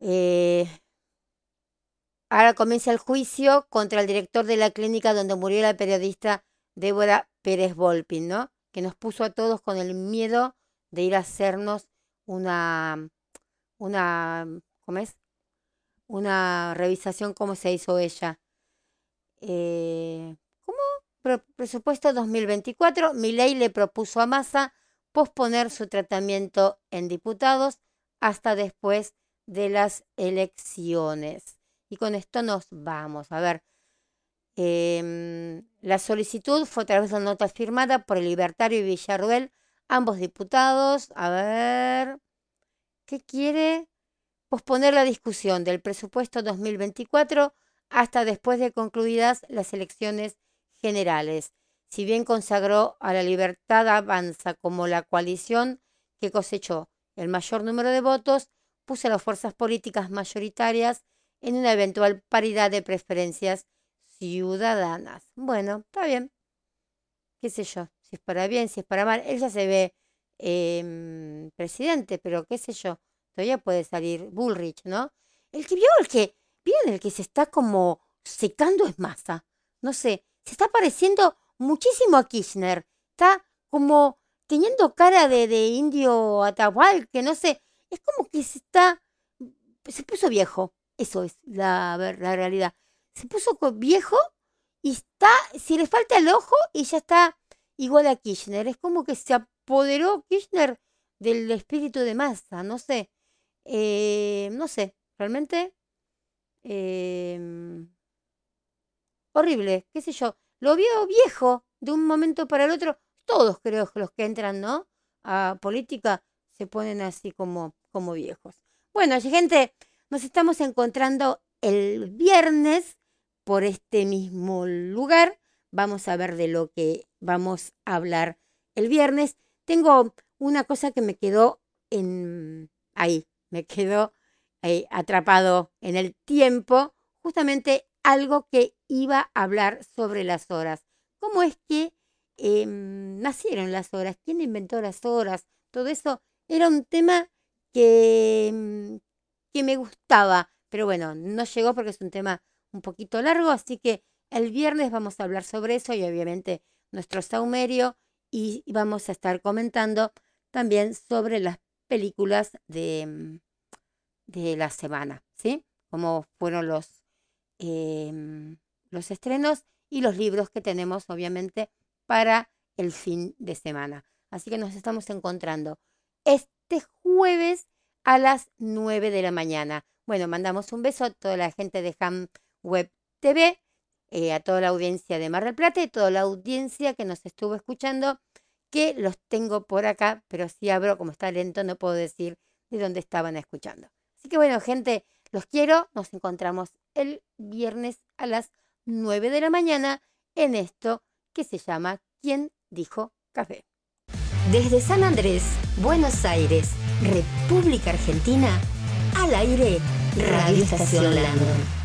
eh, ahora comienza el juicio contra el director de la clínica donde murió la periodista Débora Pérez Volpin, ¿no? Que nos puso a todos con el miedo de ir a hacernos una, una, ¿cómo es? Una revisación como se hizo ella. Eh, ¿Cómo? Pre- presupuesto 2024. Milei le propuso a Massa posponer su tratamiento en diputados hasta después de las elecciones. Y con esto nos vamos. A ver, em, la solicitud fue a través de una nota firmada por el Libertario y Villarruel, ambos diputados. A ver, ¿qué quiere? Posponer la discusión del presupuesto 2024 hasta después de concluidas las elecciones generales. si bien consagró a la libertad avanza como la coalición que cosechó el mayor número de votos, puso a las fuerzas políticas mayoritarias en una eventual paridad de preferencias ciudadanas. Bueno, está bien. ¿Qué sé yo? Si es para bien, si es para mal. Él ya se ve em, presidente, pero qué sé yo. Todavía puede salir Bullrich, ¿no? El que vio, el que, ¿vieron el que se está como secando es masa? No sé, se está pareciendo muchísimo a Kirchner. Está como teniendo cara de, de indio atahual, que no sé, es como que se está, se puso viejo. Eso es la, la realidad. Se puso viejo y está, si le falta el ojo y ya está igual a Kirchner. Es como que se apoderó Kirchner del espíritu de masa, no sé. Eh, no sé, realmente em, horrible, qué sé yo. Lo vio viejo de un momento para el otro. Todos creo que los que entran, ¿no? A política se ponen así como, como viejos. Bueno, gente, nos estamos encontrando el viernes por este mismo lugar. Vamos a ver de lo que vamos a hablar el viernes. Tengo una cosa que me quedó en ahí, me quedó ahí, atrapado en el tiempo, justamente algo que iba a hablar sobre las horas. ¿Cómo es que em, nacieron las horas? ¿Quién inventó las horas? Todo eso era un tema que, em, que me gustaba, pero bueno, no llegó porque es un tema un poquito largo, así que el viernes vamos a hablar sobre eso y obviamente nuestro saumerio y vamos a estar comentando también sobre las películas de, em, de la semana, ¿sí? Como fueron los, em, los estrenos y los libros que tenemos, obviamente, para el fin de semana. Así que nos estamos encontrando este jueves a las 9 de la mañana. Bueno, mandamos un beso a toda la gente de Ham Web TV, eh, a toda la audiencia de Mar del Plata y toda la audiencia que nos estuvo escuchando, que los tengo por acá, pero si abro, como está lento, no puedo decir de dónde estaban escuchando. Así que bueno, gente, los quiero. Nos encontramos el viernes a las 9 de la mañana en esto que se llama ¿Quién dijo café? Desde San Andrés, Buenos Aires, República Argentina, al aire, Radio Estación Landon.